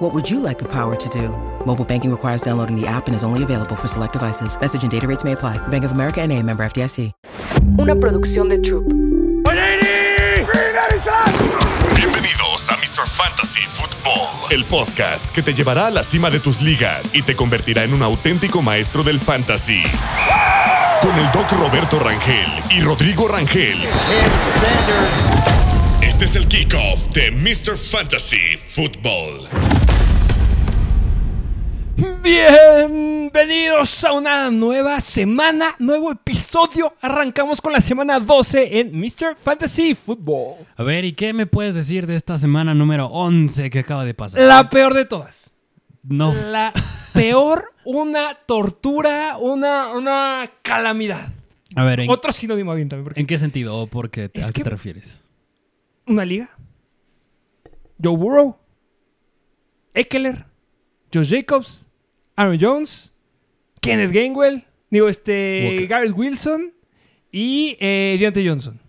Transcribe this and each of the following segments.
What would you like the power to do? Mobile banking requires downloading the app and is only available for select devices. Message and data rates may apply. Bank of America and a member FDIC. Una producción de Troop. Bienvenidos a Mr. Fantasy Football, el podcast que te llevará a la cima de tus ligas y te convertirá en un auténtico maestro del fantasy. Con el doc Roberto Rangel y Rodrigo Rangel. Este es el kickoff de Mr. Fantasy Football. Bienvenidos a una nueva semana, nuevo episodio. Arrancamos con la semana 12 en Mr. Fantasy Football. A ver, ¿y qué me puedes decir de esta semana número 11 que acaba de pasar? La peor de todas. No. La peor, una tortura, una, una calamidad. A ver, ¿en, Otro sinónimo bien también. porque ¿en qué sentido o por qué, a qué te refieres? Una liga. Joe Burrow. Eckler. Josh Jacobs. Aaron Jones. Kenneth Gainwell. Digo, este. Walker. Garrett Wilson. Y eh, Deontay Johnson.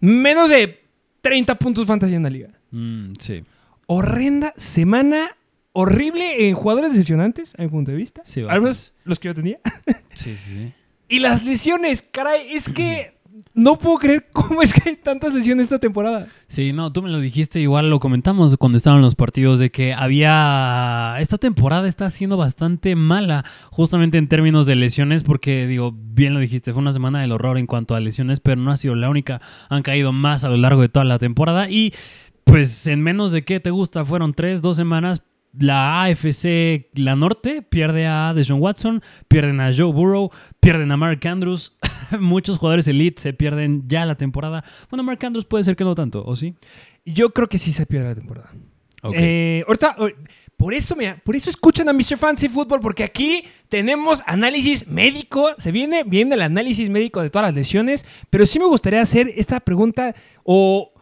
Menos de 30 puntos fantasy en la liga. Mm, sí, horrenda semana horrible en jugadores decepcionantes, a mi punto de vista. Sí, Al menos los que yo tenía. sí, sí, sí. y las lesiones, caray, es que no puedo creer cómo es que hay tantas lesiones esta temporada. Sí, no, tú me lo dijiste, igual lo comentamos cuando estaban los partidos, de que había... Esta temporada está siendo bastante mala, justamente en términos de lesiones, porque, digo, bien lo dijiste, fue una semana del horror en cuanto a lesiones, pero no ha sido la única, han caído más a lo largo de toda la temporada y pues en menos de qué te gusta, fueron tres, dos semanas, la AFC, la norte, pierde a Deshaun Watson, pierden a Joe Burrow, pierden a Mark Andrews. Muchos jugadores elite se pierden ya la temporada. Bueno, Mark Andrews puede ser que no tanto, ¿o sí? Yo creo que sí se pierde la temporada. Ok. Eh, ahorita, por eso, mira, por eso escuchan a Mr. Fancy Football, porque aquí tenemos análisis médico. Se viene bien el análisis médico de todas las lesiones, pero sí me gustaría hacer esta pregunta o...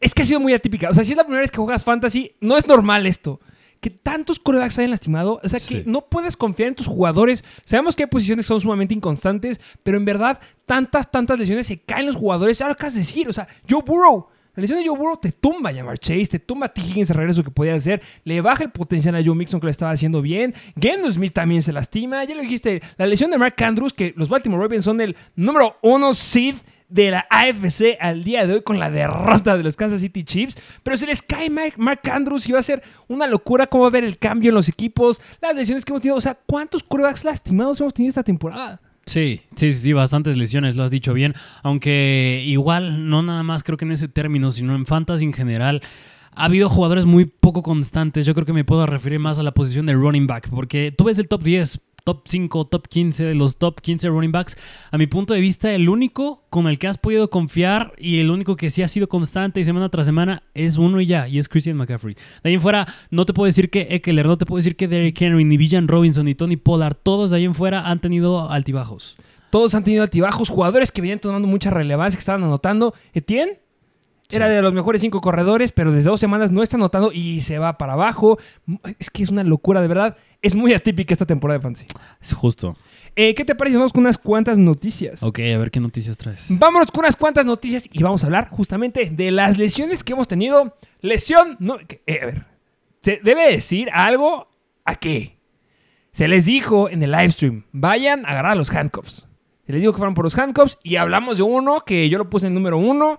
Es que ha sido muy atípica. O sea, si es la primera vez que juegas fantasy, no es normal esto. Que tantos corebacks hayan lastimado. O sea, que Sí. no puedes confiar en tus jugadores. Sabemos que hay posiciones que son sumamente inconstantes, pero en verdad, tantas, tantas lesiones se caen los jugadores. Ahora, ¿qué vas a decir? O sea, Joe Burrow. La lesión de Joe Burrow te tumba a Jamar Chase, te tumba a T. Higgins de regreso que podía hacer, le baja el potencial a Joe Mixon que lo estaba haciendo bien, Geno Smith también se lastima, ya lo dijiste, la lesión de Mark Andrews, que los Baltimore Ravens son el número uno seed de la AFC al día de hoy con la derrota de los Kansas City Chiefs, pero se les cae Mark, Mark Andrews y va a ser una locura cómo va a ver el cambio en los equipos, las lesiones que hemos tenido, o sea, ¿cuántos corebacks lastimados hemos tenido esta temporada? Sí, sí, sí, sí, bastantes lesiones, lo has dicho bien. Aunque igual, no nada más creo que en ese término, sino en fantasy en general. Ha habido jugadores muy poco constantes. Yo creo que me puedo referir más a la posición de running back. Porque tú ves el top 10, top 5, top 15 de los top 15 running backs. A mi punto de vista, el único con el que has podido confiar y el único que sí ha sido constante y semana tras semana es uno y ya, y es Christian McCaffrey. De ahí en fuera, no te puedo decir que Eckler, no te puedo decir que Derrick Henry, ni Villan Robinson, ni Tony Pollard, todos de ahí en fuera han tenido altibajos. Todos han tenido altibajos, jugadores que venían tomando mucha relevancia, que estaban anotando. Etienne era de los mejores cinco corredores, pero desde dos semanas no está anotando y se va para abajo. Es que es una locura, de verdad. Es muy atípica esta temporada de Fantasy. Es justo. Eh, ¿Qué te parece? Vamos con unas cuantas noticias. Ok, a ver qué noticias traes. Vámonos con unas cuantas noticias y vamos a hablar justamente de las lesiones que hemos tenido. Lesión, no, eh, a ver, se debe decir algo a qué. Se les dijo en el live stream, vayan a agarrar los handcuffs. Se les dijo que fueran por los handcuffs y hablamos de uno que yo lo puse en el número uno.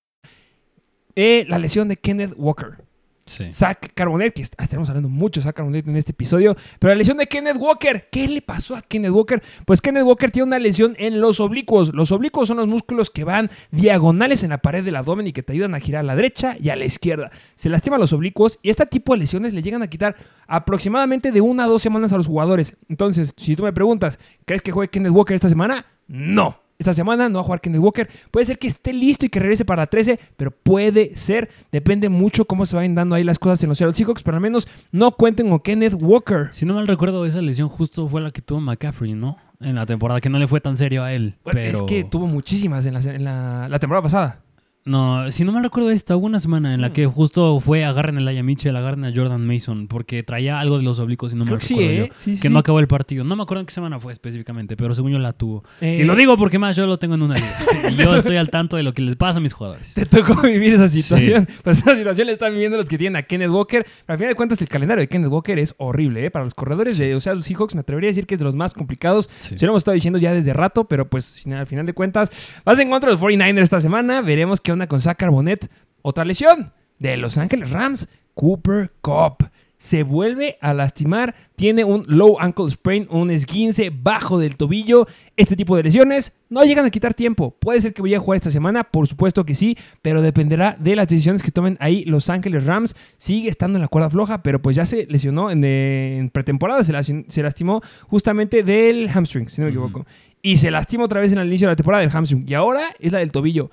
Eh, la lesión de Kenneth Walker. Sí. Zach Carbonet, que est- estaremos hablando mucho de Zach Carbonet en este episodio, pero la lesión de Kenneth Walker, ¿qué le pasó a Kenneth Walker? Pues Kenneth Walker tiene una lesión en los oblicuos. Los oblicuos son los músculos que van diagonales en la pared del abdomen y que te ayudan a girar a la derecha y a la izquierda. Se lastiman los oblicuos y este tipo de lesiones le llegan a quitar aproximadamente de una a dos semanas a los jugadores. Entonces, si tú me preguntas, ¿crees que juegue Kenneth Walker esta semana? No. Esta semana no va a jugar Kenneth Walker. Puede ser que esté listo y que regrese para la 13, pero puede ser. Depende mucho cómo se vayan dando ahí las cosas en los Seattle Seahawks, pero al menos no cuenten con Kenneth Walker. Si no mal recuerdo, esa lesión justo fue la que tuvo McCaffrey, ¿no? En la temporada, que no le fue tan serio a él. Bueno, Pero... Es que tuvo muchísimas en, la, en la- la temporada pasada. No, si no mal recuerdo esta, hubo una semana en la Mm. que justo fue agarren a Laia Mitchell, agarren a Jordan Mason, porque traía algo de los oblicuos y no Creo me sí, recuerdo yo. ¿eh? Sí, sí, que sí. no acabó el partido. No me acuerdo en qué semana fue específicamente, pero según yo la tuvo. Eh, y lo digo porque más yo lo tengo en una liga. y yo estoy al tanto de lo que les pasa a mis jugadores. Te tocó vivir esa situación. Pues esa situación la están viviendo los que tienen a Kenneth Walker. Pero al final de cuentas, el calendario de Kenneth Walker es horrible. ¿eh? Para los corredores de o sea, los Seahawks, me atrevería a decir que es de los más complicados. Se lo hemos estado diciendo ya desde rato, pero pues al final de cuentas, vas en contra de los 49ers esta semana. Veremos qué onda con Zach Carbonet. Otra lesión de Los Ángeles Rams, Cooper Cup. Se vuelve a lastimar, tiene un low ankle sprain, un esguince bajo del tobillo. Este tipo de lesiones no llegan a quitar tiempo. Puede ser que vaya a jugar esta semana, por supuesto que sí, pero dependerá de las decisiones que tomen ahí Los Ángeles Rams. Sigue estando en la cuerda floja, pero pues ya se lesionó en, de- en pretemporada, se, se lastimó justamente del hamstring, si no me equivoco. Y se lastimó otra vez en el inicio de la temporada del hamstring. Y ahora es la del tobillo.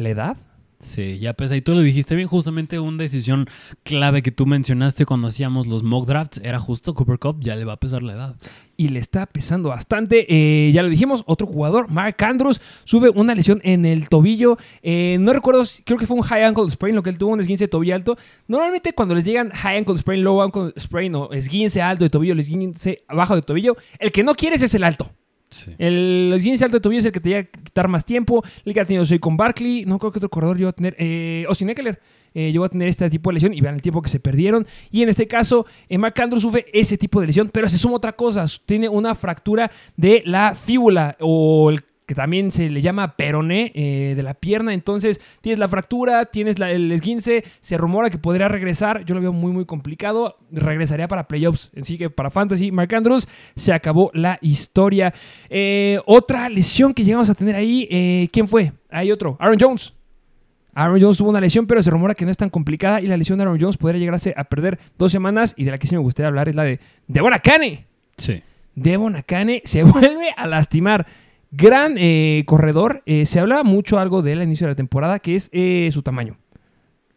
¿La edad? Sí, ya pesa. Y tú lo dijiste bien, justamente una decisión clave que tú mencionaste cuando hacíamos los mock drafts era justo Cooper Cup, ya le va a pesar la edad. y le está pesando bastante. Eh, ya lo dijimos, otro jugador, Mark Andrews, sube una lesión en el tobillo. Eh, no recuerdo, creo que fue un high ankle sprain lo que él tuvo, un esguince de tobillo alto. Normalmente cuando les llegan high ankle sprain, low ankle sprain o esguince alto de tobillo, el esguince bajo de tobillo, el que no quieres es el alto. Sí. El esguince alto de tobillo es el que te llega a quitar más tiempo. El que ha tenido soy con Barkley. No creo que otro corredor llegó a tener. Eh, Austin Eckler eh, llegó a tener este tipo de lesión. Y vean el tiempo que se perdieron. Y en este caso, eh, Mark sufre ese tipo de lesión. Pero se suma otra cosa. Tiene una fractura de la fíbula. O el que también se le llama peroné eh, de la pierna. Entonces, tienes la fractura, tienes la- el esguince, se rumora que podría regresar. Yo lo veo muy, muy complicado. Regresaría para playoffs. Así que para Fantasy, Mark Andrews, se acabó la historia. Eh, otra lesión que llegamos a tener ahí, eh, ¿quién fue? Hay otro, Aaron Jones. Aaron Jones tuvo una lesión, pero se rumora que no es tan complicada y la lesión de Aaron Jones podría llegarse a perder dos semanas y de la que sí me gustaría hablar es la de Devon Akane. Sí. Devon Akane se vuelve a lastimar. Gran eh, corredor. Eh, se hablaba mucho algo de él al inicio de la temporada, que es eh, su tamaño.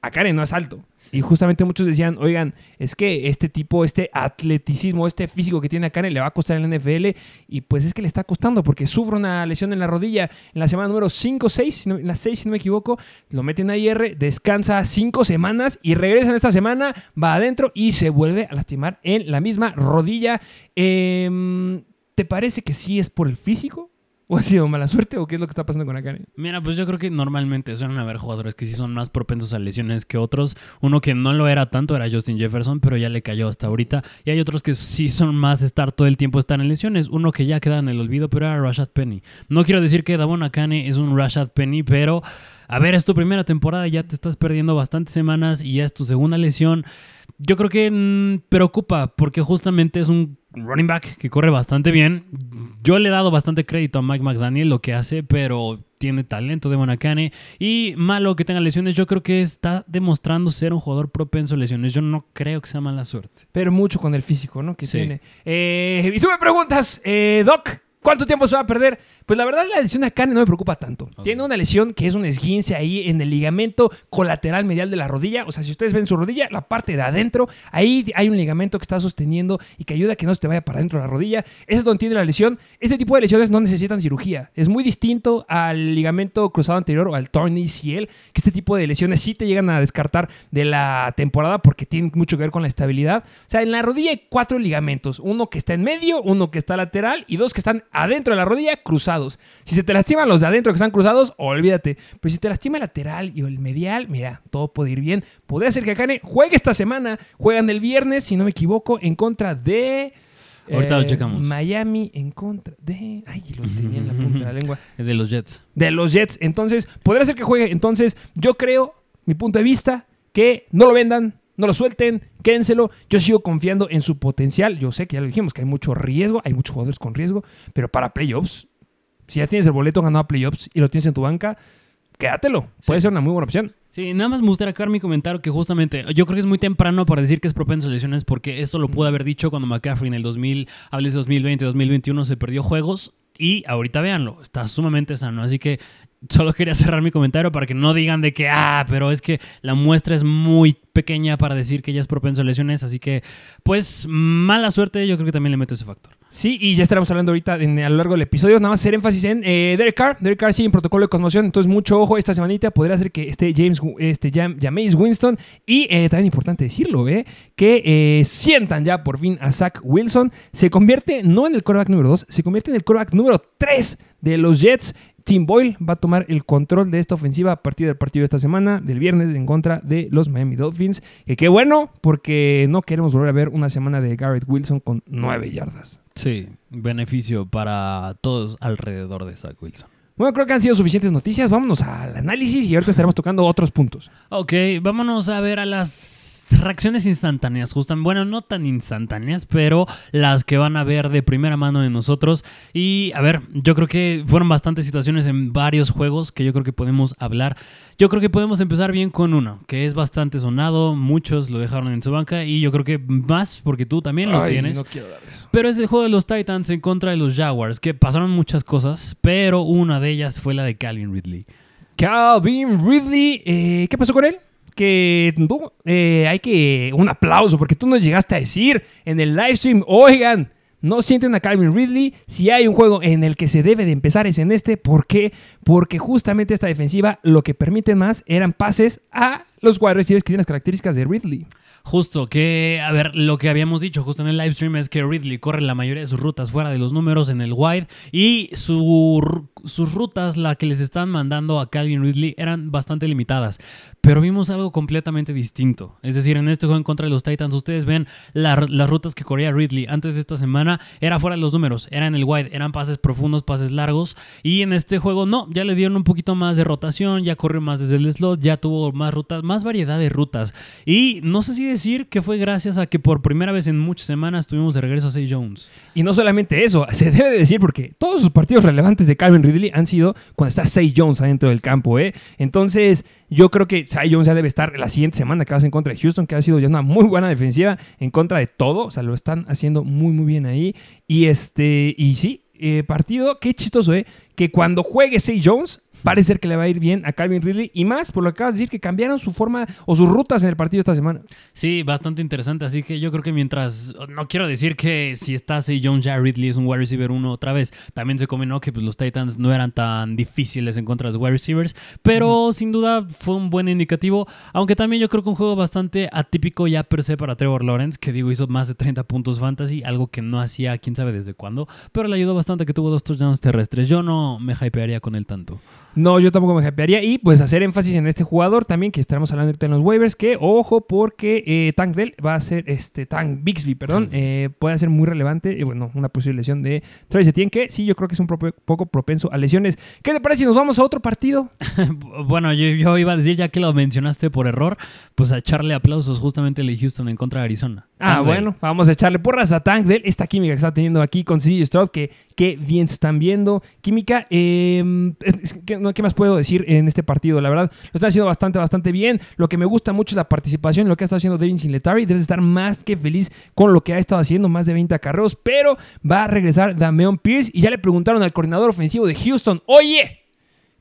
Akane no es alto. Y justamente muchos decían, oigan, es que este tipo, este atleticismo, este físico que tiene Akane le va a costar en la NFL. Y pues es que le está costando porque sufre una lesión en la rodilla en la semana número 5 6, en la 6 si no me equivoco. Lo meten a IR, descansa 5 semanas y regresa en esta semana, va adentro y se vuelve a lastimar en la misma rodilla. Em, ¿Te parece que sí es por el físico? ¿O ha sido mala suerte? ¿O qué es lo que está pasando con Akane? Mira, pues yo creo que normalmente suelen haber jugadores que sí son más propensos a lesiones que otros. Uno que no lo era tanto era Justin Jefferson, pero ya le cayó hasta ahorita. Y hay otros que sí son más estar todo el tiempo estar en lesiones. Uno que ya queda en el olvido, pero era Rashad Penny. No quiero decir que Davon Akane es un Rashad Penny, pero a ver, es tu primera temporada, ya te estás perdiendo bastantes semanas y ya es tu segunda lesión. Yo creo que mm, preocupa porque justamente es un running back que corre bastante bien. Yo le he dado bastante crédito a Mike McDaniel lo que hace, pero tiene talento de Monacane y malo que tenga lesiones. Yo creo que está demostrando ser un jugador propenso a lesiones. Yo no creo que sea mala suerte. Pero mucho con el físico, ¿no? Que Sí. tiene. Eh, y tú me preguntas, eh, Doc, ¿cuánto tiempo se va a perder? Pues la verdad la lesión de Akane no me preocupa tanto. Tiene una lesión que es un esguince ahí en el ligamento colateral medial de la rodilla. O sea, si ustedes ven su rodilla, la parte de adentro, ahí hay un ligamento que está sosteniendo y que ayuda a que no se te vaya para adentro de la rodilla. Ese es donde tiene la lesión. Este tipo de lesiones no necesitan cirugía. Es muy distinto al ligamento cruzado anterior o al torn ACL, que este tipo de lesiones sí te llegan a descartar de la temporada porque tienen mucho que ver con la estabilidad. O sea, en la rodilla hay cuatro ligamentos. Uno que está en medio, uno que está lateral y dos que están adentro de la rodilla cruzados. Si se te lastiman los de adentro que están cruzados, olvídate. Pero si te lastima el lateral y el medial, mira, todo puede ir bien. Podría ser que Akane juegue esta semana. Juegan el viernes, si no me equivoco, en contra de... Ahorita lo eh, checamos. Miami en contra de... Ay, lo tenía en la punta de la lengua De los Jets. de los Jets. Entonces, podría ser que juegue. Entonces, yo creo, mi punto de vista, que no lo vendan. No lo suelten, quédenselo. Yo sigo confiando en su potencial. Yo sé que ya lo dijimos, que hay mucho riesgo, hay muchos jugadores con riesgo, pero para playoffs, si ya tienes el boleto ganado a playoffs y lo tienes en tu banca, quédatelo. Puede ser una muy buena opción. Sí, nada más me gustaría acabar mi comentario que justamente yo creo que es muy temprano para decir que es propenso a lesiones porque esto lo pude haber dicho cuando McCaffrey en el 2000, hables 2020, 2021 se perdió juegos y ahorita véanlo, está sumamente sano. Así que solo quería cerrar mi comentario para que no digan de que, ah, pero es que la muestra es muy pequeña para decir que ya es propenso a lesiones. Así que, pues, mala suerte, yo creo que también le meto ese factor. Sí, y ya estaremos hablando ahorita a lo largo del episodio. Nada más hacer énfasis en eh, Derek Carr. Derek Carr sigue en protocolo de conmoción, entonces mucho ojo esta semanita. Podría ser que esté James, este, Jam, Jameis Winston. Y eh, también importante decirlo, eh, que eh, sientan ya por fin a Zach Wilson. Se convierte no en el quarterback número 2, se convierte en el quarterback número 3 de los Jets. Tim Boyle va a tomar el control de esta ofensiva a partir del partido de esta semana, del viernes, en contra de los Miami Dolphins. Que qué bueno, porque no queremos volver a ver una semana de Garrett Wilson con 9 yardas. Sí, beneficio para todos alrededor de Zach Wilson. Bueno, creo que han sido suficientes noticias. Vámonos al análisis y ahorita estaremos tocando otros puntos. Ok, vámonos a ver a las reacciones instantáneas, justamente, bueno, no tan instantáneas, pero las que van a ver de primera mano de nosotros. Y a ver, yo creo que fueron bastantes situaciones en varios juegos que yo creo que podemos hablar. Yo creo que podemos empezar bien con uno, que es bastante sonado, muchos lo dejaron en su banca y yo creo que más porque tú también lo Ay, tienes. No quiero dar eso. Pero es el juego de los Titans en contra de los Jaguars, que pasaron muchas cosas, pero una de ellas fue la de Calvin Ridley. Calvin Ridley, eh, ¿qué pasó con él? Que tú, eh, hay que un aplauso porque tú nos llegaste a decir en el live stream, oigan, no sienten a Calvin Ridley. Si hay un juego en el que se debe de empezar es en este. ¿Por qué? Porque justamente esta defensiva lo que permite más eran pases a los wide que tienen las características de Ridley. Justo, que, a ver, lo que habíamos dicho justo en el live stream es que Ridley corre la mayoría de sus rutas fuera de los números en el wide y su sus rutas, la que les están mandando a Calvin Ridley, eran bastante limitadas. Pero vimos algo completamente distinto. Es decir, en este juego en contra de los Titans, ustedes ven la- las rutas que corría Ridley antes de esta semana, era fuera de los números, era en el wide, eran pases profundos, pases largos. Y en este juego no, ya le dieron un poquito más de rotación, ya corrió más desde el slot, ya tuvo más rutas, más variedad de rutas. Y no sé si decir que fue gracias a que por primera vez en muchas semanas tuvimos de regreso a Say Jones. Y no solamente eso, se debe de decir porque todos sus partidos relevantes de Calvin Ridley han sido cuando está Say Jones adentro del campo, ¿eh? Entonces, yo creo que Say Jones ya debe estar la siguiente semana que va a ser en contra de Houston, que ha sido ya una muy buena defensiva en contra de todo. O sea, lo están haciendo muy, muy bien ahí. Y este, y sí, eh, partido, qué chistoso, ¿eh? Que cuando juegue Say Jones, parece ser que le va a ir bien a Calvin Ridley. Y más, por lo que acabas de decir, que cambiaron su forma o sus rutas en el partido esta semana. Sí, bastante interesante. Así que yo creo que mientras. No quiero decir que si está Say Jones, ya Ridley es un wide receiver uno otra vez. También se combinó que pues, los Titans no eran tan difíciles en contra de los wide receivers. Pero sin duda fue un buen indicativo. Aunque también yo creo que un juego bastante atípico ya per se para Trevor Lawrence. Que digo, hizo más de 30 puntos fantasy. Algo que no hacía quién sabe desde cuándo. Pero le ayudó bastante que tuvo dos touchdowns terrestres. Yo no me hypearía con él tanto. No, yo tampoco me hypearía. Y pues hacer énfasis en este jugador también, que estaremos hablando ahorita en los waivers, que ojo, porque eh, Tank Dell va a ser, este, Tank Bixby, perdón, eh, puede ser muy relevante. Y bueno, una posible lesión de Travis Etienne, que sí, yo creo que es un poco propenso a lesiones. ¿Qué te parece si nos vamos a otro partido? Bueno, yo, yo iba a decir, ya que lo mencionaste por error, pues a echarle aplausos justamente el de Houston en contra de Arizona. Ah, Tank bueno, vamos a echarle porras a Tank Dell, esta química que está teniendo aquí con CJ Stroud, que, que bien se están viendo. Química, eh, es que no, ¿qué más puedo decir en este partido? La verdad, lo está haciendo bastante, bastante bien. Lo que me gusta mucho es la participación en lo que ha estado haciendo Devin Singletary. Debes estar más que feliz con lo que ha estado haciendo, más de 20 acarreos, pero va a regresar Dameon Pierce y ya le preguntaron al coordinador ofensivo de Houston, oye,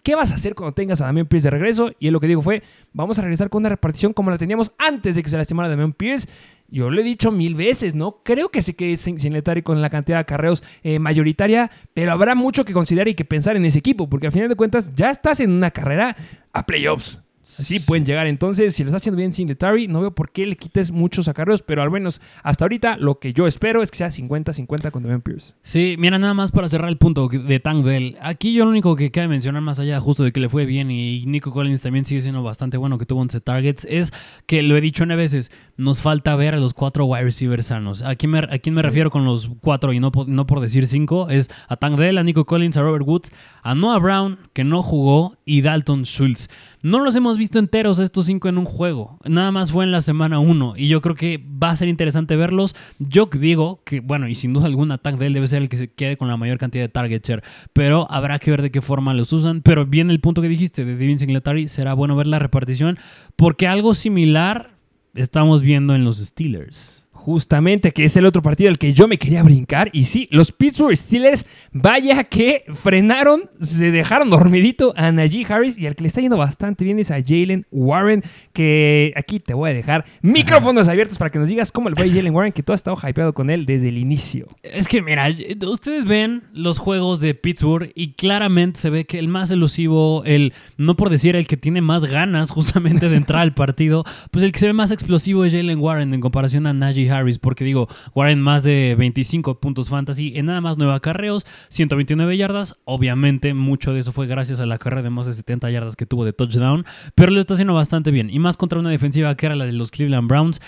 ¿Qué vas a hacer cuando tengas a Damian Pierce de regreso? Y él lo que dijo fue, vamos a regresar con una repartición como la teníamos antes de que se lastimara Damian Pierce. Yo lo he dicho mil veces, ¿no? Creo que se quede sin, sin Letari con la cantidad de acarreos eh, mayoritaria, pero habrá mucho que considerar y que pensar en ese equipo, porque al final de cuentas ya estás en una carrera a playoffs. Así pueden llegar. Entonces, si lo está haciendo bien Singletary, no veo por qué le quites muchos acarreos, pero al menos hasta ahorita lo que yo espero es que sea 50-50 con Damian Pierce. Sí, mira, nada más para cerrar el punto de Tank Dell. Aquí yo lo único que cabe mencionar, más allá justo de que le fue bien y Nico Collins también sigue siendo bastante bueno, que tuvo 11 targets, es que lo he dicho nueve veces, nos falta ver a los cuatro wide receivers sanos. ¿A quién me, a quién me refiero con los cuatro y no, no por decir cinco? Es a Tank Dell, a Nico Collins, a Robert Woods, a Noah Brown, que no jugó, y Dalton Schultz. No los hemos visto enteros estos cinco en un juego. Nada más fue en la semana 1. Y yo creo que va a ser interesante verlos. Yo digo que, bueno, y sin duda alguna, Tank de él debe ser el que se quede con la mayor cantidad de target share. Pero habrá que ver de qué forma los usan. Pero viene el punto que dijiste de Devin Singletary. Será bueno ver la repartición. Porque algo similar estamos viendo en los Steelers. Justamente, que es el otro partido al que yo me quería brincar. Y sí, los Pittsburgh Steelers, vaya que frenaron, se dejaron dormidito a Najee Harris. Y al que le está yendo bastante bien es a Jalen Warren. Que aquí te voy a dejar micrófonos abiertos para que nos digas cómo le fue a Jalen Warren, que tú has estado hypeado con él desde el inicio. Es que, mira, ustedes ven los juegos de Pittsburgh y claramente se ve que el más elusivo, el, no por decir el que tiene más ganas justamente de entrar al partido, pues el que se ve más explosivo es Jalen Warren en comparación a Najee Harris, porque digo, Warren más de 25 puntos fantasy en nada más 9 acarreos, 129 yardas. Obviamente, mucho de eso fue gracias a la carrera de más de 70 yardas que tuvo de touchdown, pero lo está haciendo bastante bien. Y más contra una defensiva que era la de los Cleveland Browns.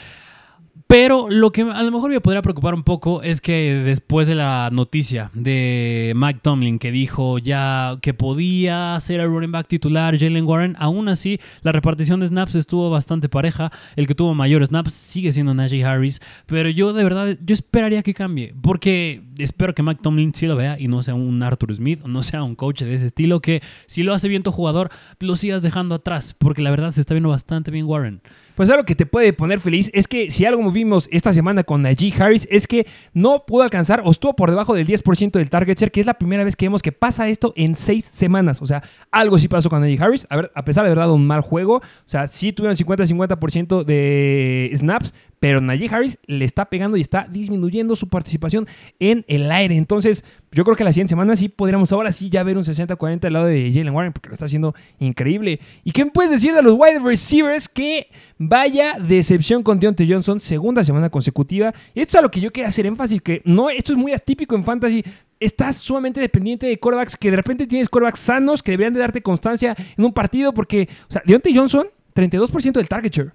Pero lo que a lo mejor me podría preocupar un poco es que después de la noticia de Mike Tomlin que dijo ya que podía ser el running back titular Jalen Warren, aún así la repartición de snaps estuvo bastante pareja. El que tuvo mayor snaps sigue siendo Najee Harris, pero yo de verdad yo esperaría que cambie porque espero que Mike Tomlin sí lo vea y no sea un Arthur Smith no sea un coach de ese estilo que si lo hace bien tu jugador lo sigas dejando atrás porque la verdad se está viendo bastante bien Warren. Pues algo que te puede poner feliz es que si algo vimos esta semana con Najee Harris es que no pudo alcanzar o estuvo por debajo del 10% del target share, que es la primera vez que vemos que pasa esto en seis semanas. O sea, algo sí pasó con Najee Harris. A ver, a pesar de haber dado un mal juego, o sea, sí tuvieron 50-50% de snaps, pero Najee Harris le está pegando y está disminuyendo su participación en el aire. Entonces, yo creo que la siguiente semana sí podríamos ahora sí ya ver un 60-40 al lado de Jalen Warren, porque lo está haciendo increíble. ¿Y qué me puedes decir de los wide receivers? Que vaya decepción con Deontay Johnson, segunda semana consecutiva. Y esto es a lo que yo quería hacer énfasis, que no, esto es muy atípico en fantasy estás sumamente dependiente de corebacks que de repente tienes corebacks sanos que deberían de darte constancia en un partido porque, o sea, Deontay Johnson, 32% del target share.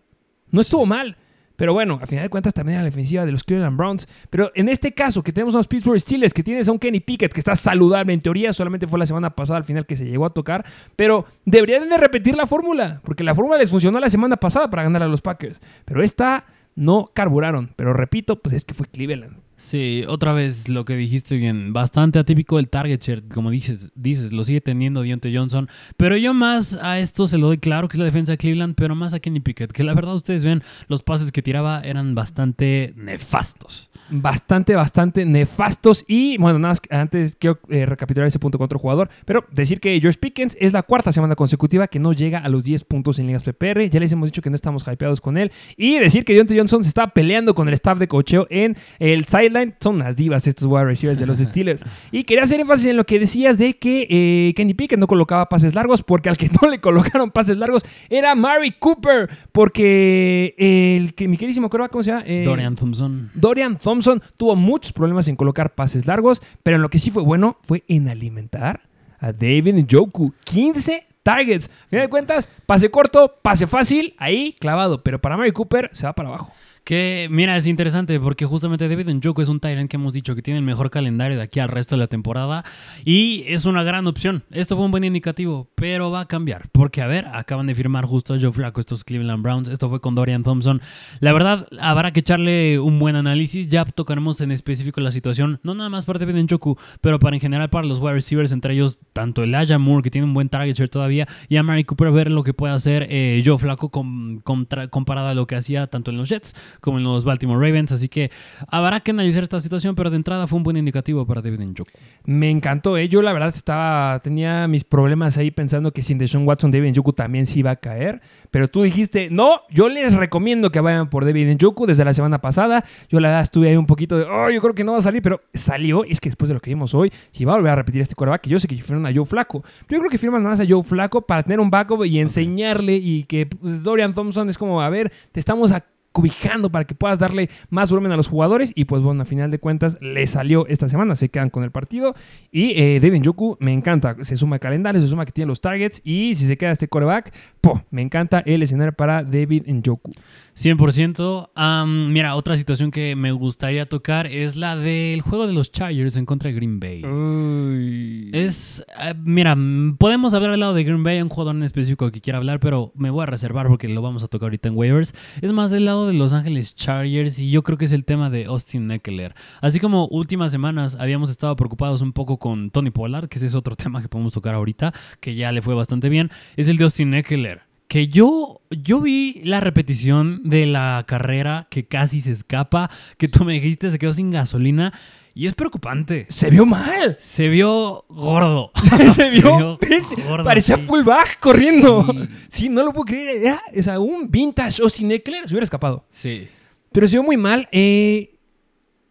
No estuvo mal. Pero bueno, a final de cuentas también era la defensiva de los Cleveland Browns. Pero en este caso, que tenemos a los Pittsburgh Steelers, que tienes a un Kenny Pickett que está saludable en teoría, solamente fue la semana pasada al final que se llegó a tocar. Pero deberían de repetir la fórmula, porque la fórmula les funcionó la semana pasada para ganar a los Packers. Pero esta no carburaron. Pero repito, pues es que fue Cleveland. Sí, otra vez lo que dijiste bien, bastante atípico el target share, como dices, dices, lo sigue teniendo Deontay Johnson, pero yo más a esto se lo doy claro que es la defensa de Cleveland, pero más a Kenny Pickett, que la verdad ustedes ven, los pases que tiraba eran bastante nefastos bastante, bastante nefastos. Y bueno, nada más antes quiero eh, recapitular ese punto con otro jugador, pero decir que George Pickens es la cuarta semana consecutiva que no llega a los 10 puntos en ligas PPR. Ya les hemos dicho que no estamos hypeados con él. Y decir que Deontay Johnson se está peleando con el staff de cocheo en el sideline. Son las divas estos wide receivers de los Steelers. Y quería hacer énfasis en lo que decías de que eh, Kenny Pickett no colocaba pases largos, porque al que no le colocaron pases largos era Mary Cooper, porque el que mi querísimo ¿cómo se llama? Eh, Dorian Thompson. Dorian Thompson tuvo muchos problemas en colocar pases largos, pero en lo que sí fue bueno fue en alimentar a David Njoku. 15 targets. A final de cuentas, pase corto, pase fácil, ahí clavado. Pero para Mary Cooper se va para abajo. Que, mira, es interesante porque justamente David Njoku es un Tyrant que hemos dicho que tiene el mejor calendario de aquí al resto de la temporada y es una gran opción. Esto fue un buen indicativo, pero va a cambiar porque, a ver, acaban de firmar justo a Joe Flacco estos Cleveland Browns. Esto fue con Dorian Thompson. La verdad, habrá que echarle un buen análisis. Ya tocaremos en específico la situación, no nada más para David Njoku, pero para en general para los wide receivers, entre ellos tanto Elijah Moore, que tiene un buen target share todavía, y a Mary Cooper, ver lo que puede hacer eh, Joe Flacco con, comparado a lo que hacía tanto en los Jets como en los Baltimore Ravens. Así que habrá que analizar esta situación, pero de entrada fue un buen indicativo para David Njoku. Me encantó, ¿eh? yo la verdad estaba, tenía mis problemas ahí pensando que sin Deshaun Watson, David Njoku también sí iba a caer, pero tú dijiste, no, yo les recomiendo que vayan por David Njoku desde la semana pasada. Yo la verdad estuve ahí un poquito de, oh, yo creo que no va a salir, pero salió. Y es que después de lo que vimos hoy, si va a volver a repetir este coreback, que yo sé que firman a Joe Flaco. Yo creo que firman más a Joe Flaco para tener un backup y enseñarle y que pues, Dorian Thompson es como, a ver, te estamos cobijando para que puedas darle más volumen a los jugadores. Y pues bueno, a final de cuentas le salió esta semana, se quedan con el partido. Y eh, David Njoku me encanta, se suma al calendario, se suma que tiene los targets. Y si se queda este coreback, po, me encanta el escenario para David Njoku. 100%. Am, mira, otra situación que me gustaría tocar es la del juego de los Chargers en contra de Green Bay. Uy. Es, eh, mira, podemos hablar del lado de Green Bay, un jugador en específico que quiera hablar, pero me voy a reservar porque lo vamos a tocar ahorita en waivers. Es más del lado de Los Ángeles Chargers y yo creo que es el tema de Austin Eckler. Así como últimas semanas habíamos estado preocupados un poco con Tony Pollard, que ese es otro tema que podemos tocar ahorita, que ya le fue bastante bien, es el de Austin Eckler. Que yo, yo vi la repetición de la carrera que casi se escapa, que tú me dijiste se quedó sin gasolina y es preocupante. Se vio mal. Se vio gordo. se vio, gordo, parecía sí. fullback corriendo. Sí. Sí. no lo puedo creer. Era, o sea, un vintage Austin Eckler se hubiera escapado. Sí. Pero se vio muy mal. Eh,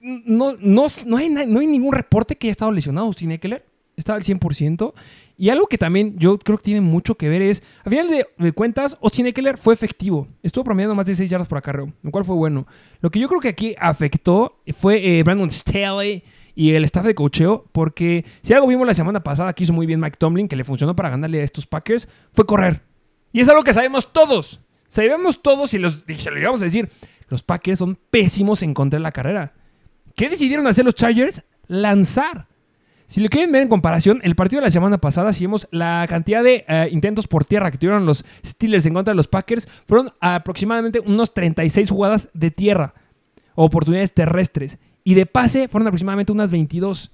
no, no, no, hay, no hay ningún reporte que haya estado lesionado Austin Eckler. Estaba al 100%. Y algo que también yo creo que tiene mucho que ver es, a final de, cuentas, Austin Eckler fue efectivo. Estuvo promediando más de 6 yardas por acarreo, lo cual fue bueno. Lo que yo creo que aquí afectó fue eh, Brandon Staley y el staff de cocheo, porque si algo vimos la semana pasada que hizo muy bien Mike Tomlin, que le funcionó para ganarle a estos Packers, fue correr. Y es algo que sabemos todos. Sabemos todos y los, y se lo a decir. Los Packers son pésimos en contra de la carrera. ¿Qué decidieron hacer los Chargers? Lanzar. Si lo quieren ver en comparación, el partido de la semana pasada, si vemos la cantidad de eh, intentos por tierra que tuvieron los Steelers en contra de los Packers, fueron aproximadamente unos 36 jugadas de tierra, o oportunidades terrestres. Y de pase fueron aproximadamente unas 22.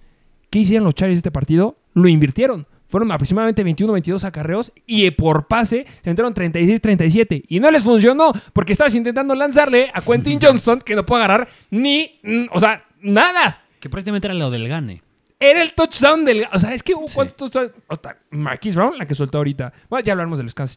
¿Qué hicieron los Chargers este partido? Lo invirtieron. Fueron aproximadamente 21 22 acarreos y eh, por pase se metieron 36 37 y no les funcionó porque estabas intentando lanzarle a Quentin Johnson que no puede agarrar ni mm, o sea, nada. Que prácticamente era lo del gane. Era el touchdown del. O sea, es que hubo Sí. cuántos touchdowns. O sea, Marquise Brown, la que soltó ahorita. Bueno, ya hablaremos de los Kansas,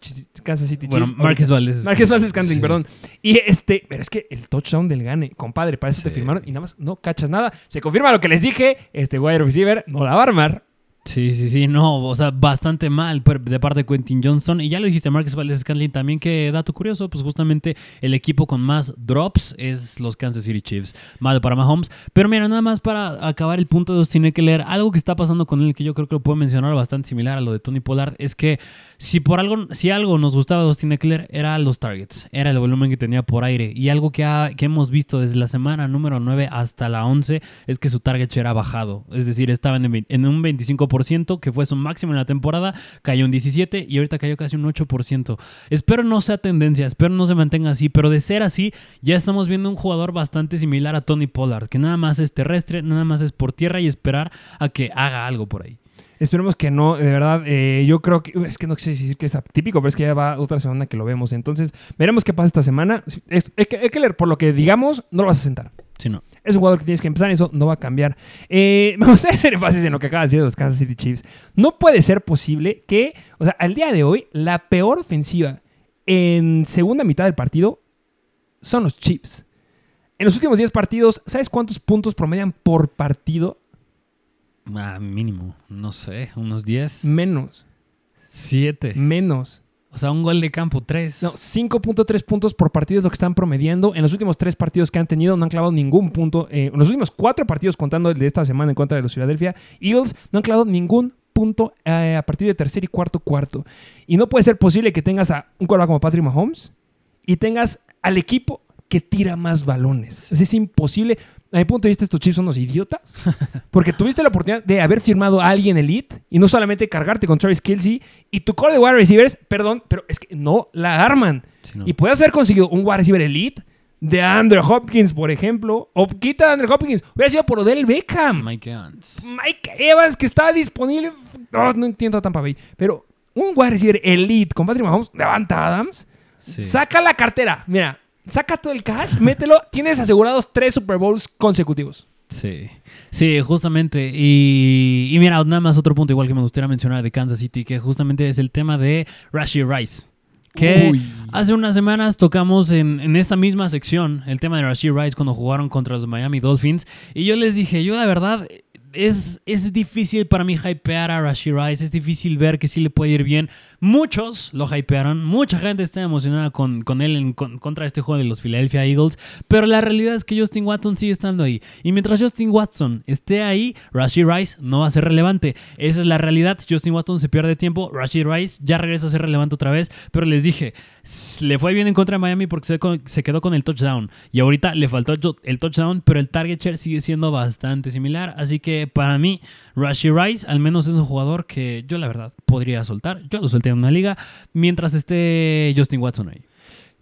City Bueno, Chiefs. Marquez ahorita. Valdez. Marquez Valdez Scantling, Sí. perdón. Y este, pero es que el touchdown del gane, compadre, para eso te Sí. firmaron y nada más no cachas nada. Se confirma lo que les dije, este wide receiver no la va a armar. Sí, sí, sí, no, o sea, bastante mal de parte de Quentin Johnson. Y ya lo dijiste, Marcus Valdez Scanlin también, que dato curioso, pues justamente el equipo con más drops es los Kansas City Chiefs. Malo para Mahomes. Pero mira, nada más para acabar el punto de Austin Eckler, algo que está pasando con él que yo creo que lo puedo mencionar bastante similar a lo de Tony Pollard, es que si por algo, si algo nos gustaba de Austin Eckler, era los targets, era el volumen que tenía por aire. Y algo que, hemos visto desde la semana número 9 hasta la 11 es que su target ha bajado. Es decir, estaba en un 25%, que fue su máximo en la temporada, cayó en 17% y ahorita cayó casi un 8%. Espero no sea tendencia, espero no se mantenga así, pero de ser así, ya estamos viendo un jugador bastante similar a Tony Pollard, que nada más es terrestre, nada más es por tierra y esperar a que haga algo por ahí. Esperemos que no, de verdad. eh, yo creo que. Es que no sé si decir que es atípico, pero es que ya va otra semana que lo vemos. Entonces, veremos qué pasa esta semana. Es, es que Eckler, por lo que digamos, no lo vas a sentar. Si no. Es un jugador que tienes que empezar, eso no va a cambiar. Eh, me gustaría ser énfasis en lo que acaba de decir los Kansas City Chiefs. No puede ser posible que, o sea, al día de hoy, la peor ofensiva en segunda mitad del partido son los Chiefs. En los últimos 10 partidos, ¿sabes cuántos puntos promedian por partido? Ah, mínimo, no sé, unos 10, Menos. 7. Menos. O sea, un gol de campo, 3. No, 5.3 puntos por partido es lo que están promediando. En los últimos tres partidos que han tenido no han clavado ningún punto. Eh, en los últimos cuatro partidos, contando el de esta semana en contra de los Philadelphia Eagles, no han clavado ningún punto eh, a partir de tercer y cuarto cuarto. Y no puede ser posible que tengas a un quarterback como Patrick Mahomes y tengas al equipo que tira más balones. Es, es imposible. A mi punto de vista, estos Chiefs son unos idiotas. Porque tuviste la oportunidad de haber firmado a alguien elite y no solamente cargarte con Travis Kelsey y tu core de wide receivers, perdón, pero es que no la arman. Sí, no. Y puedes haber conseguido un wide receiver elite de Andrew Hopkins, por ejemplo, o quita a Andrew Hopkins, hubiera sido por Odell Beckham. Mike Evans. Mike Evans, que está disponible. No, no entiendo a Tampa Bay. Pero un wide receiver elite con Patrick Mahomes, Devanta Adams, Sí. saca la cartera. Mira, saca todo el cash, mételo. Tienes asegurados tres Super Bowls consecutivos. Sí, sí, justamente. Y, y mira, nada más otro punto igual que me gustaría mencionar de Kansas City, que justamente es el tema de Rashi Rice. Que Uy. hace unas semanas tocamos en, en esta misma sección el tema de Rashi Rice cuando jugaron contra los Miami Dolphins. Y yo les dije, yo la verdad es, es difícil para mí hypear a Rashi Rice, es difícil ver que sí le puede ir bien. Muchos lo hypearon, mucha gente está emocionada con, con él en con- contra este juego de los Philadelphia Eagles, pero la realidad es que Justin Watson sigue estando ahí. Y mientras Justin Watson esté ahí, Rashi Rice no va a ser relevante. Esa es la realidad. Justin Watson se pierde tiempo, Rashi Rice ya regresa a ser relevante otra vez, pero les dije, le fue bien en contra de Miami porque se, se quedó con el touchdown. Y ahorita le faltó el touchdown, pero el target share sigue siendo bastante similar. Así que para mí, Rashi Rice al menos es un jugador que yo la verdad podría soltar. Yo lo solté en una liga mientras esté Justin Watson ahí.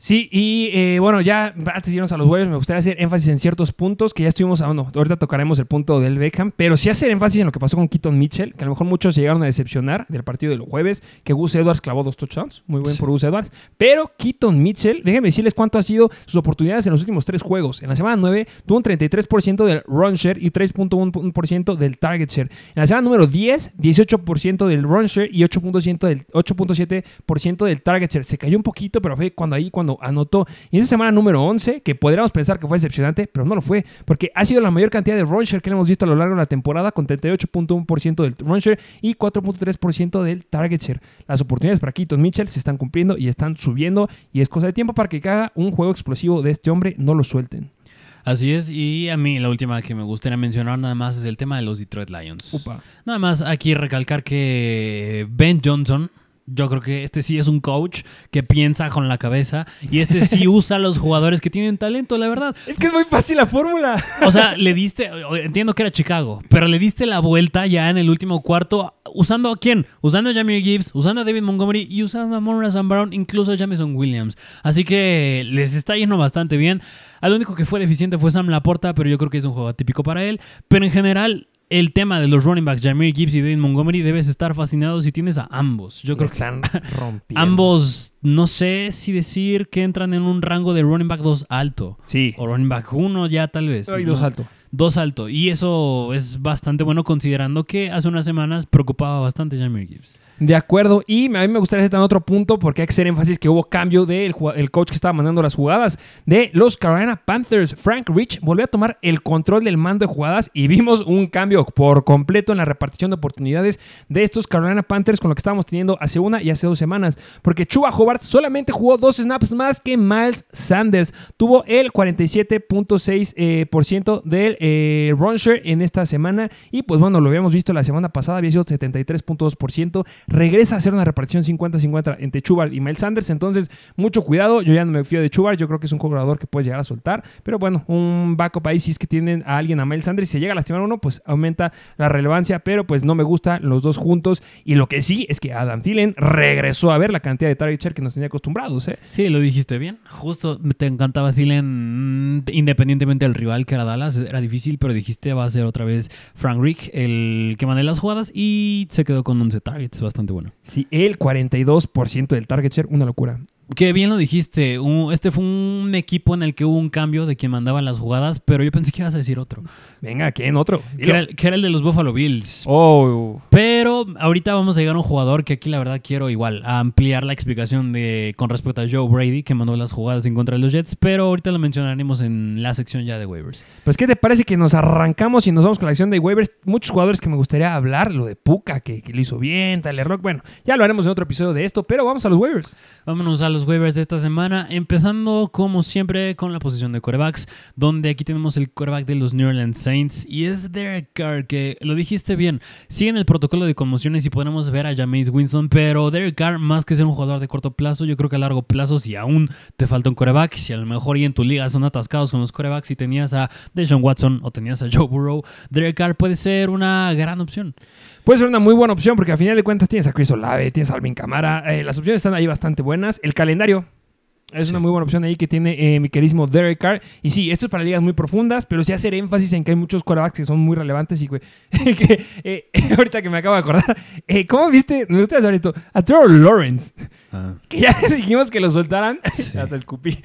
Sí, y eh, bueno, ya antes de irnos a los jueves, me gustaría hacer énfasis en ciertos puntos que ya estuvimos hablando. Ahorita tocaremos el punto del Beckham, pero sí hacer énfasis en lo que pasó con Keaton Mitchell, que a lo mejor muchos se llegaron a decepcionar del partido de los jueves, que Gus Edwards clavó dos touchdowns, muy buen Sí. por Gus Edwards, pero Keaton Mitchell, déjenme decirles cuánto ha sido sus oportunidades en los últimos tres juegos. En la semana 9 tuvo un 33% del run share y 3.1% del target share. En la semana número 10, 18% del run share y 8.7% del, 8.7% del target share. Se cayó un poquito, pero fue cuando ahí cuando anotó. Y en esa semana número 11, que podríamos pensar que fue decepcionante, pero no lo fue, porque ha sido la mayor cantidad de run share que le hemos visto a lo largo de la temporada, con 38.1% del run share y 4.3% del target share. Las oportunidades para Keaton Mitchell se están cumpliendo y están subiendo, y es cosa de tiempo para que haga un juego explosivo de este hombre, no lo suelten. Así es, y a mí la última que me gustaría mencionar nada más es el tema de los Detroit Lions. Upa. Nada más aquí recalcar que Ben Johnson, yo creo que este sí es un coach que piensa con la cabeza y este sí usa a los jugadores que tienen talento, la verdad. Es que es muy fácil la fórmula. O sea, le diste, entiendo que era Chicago, pero le diste la vuelta ya en el último cuarto, usando a quién? Usando a Jamie Gibbs, usando a David Montgomery y usando a Monra Sam Brown, incluso a Jameson Williams. Así que les está yendo bastante bien. Al único que fue deficiente fue Sam Laporta, pero yo creo que es un juego atípico para él. Pero en general, el tema de los running backs, Jameer Gibbs y David Montgomery, debes estar fascinado si tienes a ambos. Yo creo que están rompiendo. ambos, no sé si decir que entran en un rango de running back 2 alto. Sí. O running back 1 ya tal vez. Hay ¿no? dos alto. Dos alto. Y eso es bastante bueno considerando que hace unas semanas preocupaba bastante Jameer Gibbs. De acuerdo, y a mí me gustaría hacer también otro punto porque hay que hacer énfasis que hubo cambio del el coach que estaba mandando las jugadas de los Carolina Panthers. Frank Rich volvió a tomar el control del mando de jugadas y vimos un cambio por completo en la repartición de oportunidades de estos Carolina Panthers con lo que estábamos teniendo hace una y hace dos semanas. Porque Chuba Hobart solamente jugó dos snaps más que Miles Sanders. Tuvo el 47.6% eh, del eh, run share en esta semana y pues bueno, lo habíamos visto la semana pasada, había sido 73.2% regresa a hacer una repartición 50-50 entre Chubar y Miles Sanders. Entonces, mucho cuidado. Yo ya no me fío de Chubar. Yo creo que es un jugador que puedes llegar a soltar. Pero bueno, un backup ahí si es que tienen a alguien a Miles Sanders. Si se llega a lastimar uno, pues aumenta la relevancia. Pero pues no me gustan los dos juntos. Y lo que sí es que Adam Thielen regresó a ver la cantidad de target share que nos tenía acostumbrados. ¿eh? Sí, lo dijiste bien. Justo te encantaba Thielen, mm, independientemente del rival que era Dallas. Era difícil, pero dijiste va a ser otra vez Frank Rick el que maneja las jugadas y se quedó con 11 targets. Bastante bueno. Sí, el 42% del target share. Una locura. Que bien lo dijiste. un- Este fue un equipo en el que hubo un cambio de quien mandaba las jugadas, pero yo pensé que ibas a decir otro. Venga, ¿quién otro? Que era, el- que era el de los Buffalo Bills. Oh, Pero ahorita vamos a llegar a un jugador que aquí la verdad quiero igual ampliar la explicación de con respecto a Joe Brady que mandó las jugadas en contra de los Jets, pero ahorita lo mencionaremos en la sección ya de waivers. Pues, ¿qué te parece que nos arrancamos y nos vamos con la acción de waivers? Muchos jugadores que me gustaría hablar, lo de Puka, que, que lo hizo bien, Tyler Rock. Bueno, ya lo haremos en otro episodio de esto, pero vamos a los waivers. Vámonos a los waivers de esta semana, empezando como siempre con la posición de corebacks, donde aquí tenemos el coreback de los New Orleans Saints y es Derek Carr, que lo dijiste bien, sigue en el protocolo de conmociones y podremos ver a Jameis Winston, pero Derek Carr, más que ser un jugador de corto plazo, yo creo que a largo plazo, si aún te falta un coreback, si a lo mejor y en tu liga son atascados con los corebacks y tenías a Deshaun Watson o tenías a Joe Burrow, Derek Carr puede ser una gran opción. Puede ser una muy buena opción porque a final de cuentas tienes a Chris Olave, tienes a Alvin Camara. eh, las opciones están ahí bastante buenas. El calendario. Es una muy buena opción ahí que tiene eh, mi queridísimo Derek Carr. Y sí, esto es para ligas muy profundas, pero sí hacer énfasis en que hay muchos quarterbacks que son muy relevantes y que eh, ahorita que me acabo de acordar, eh, ¿cómo viste? Me gusta saber esto. A Trevor Lawrence, que ya dijimos que lo soltaran. Hasta escupí.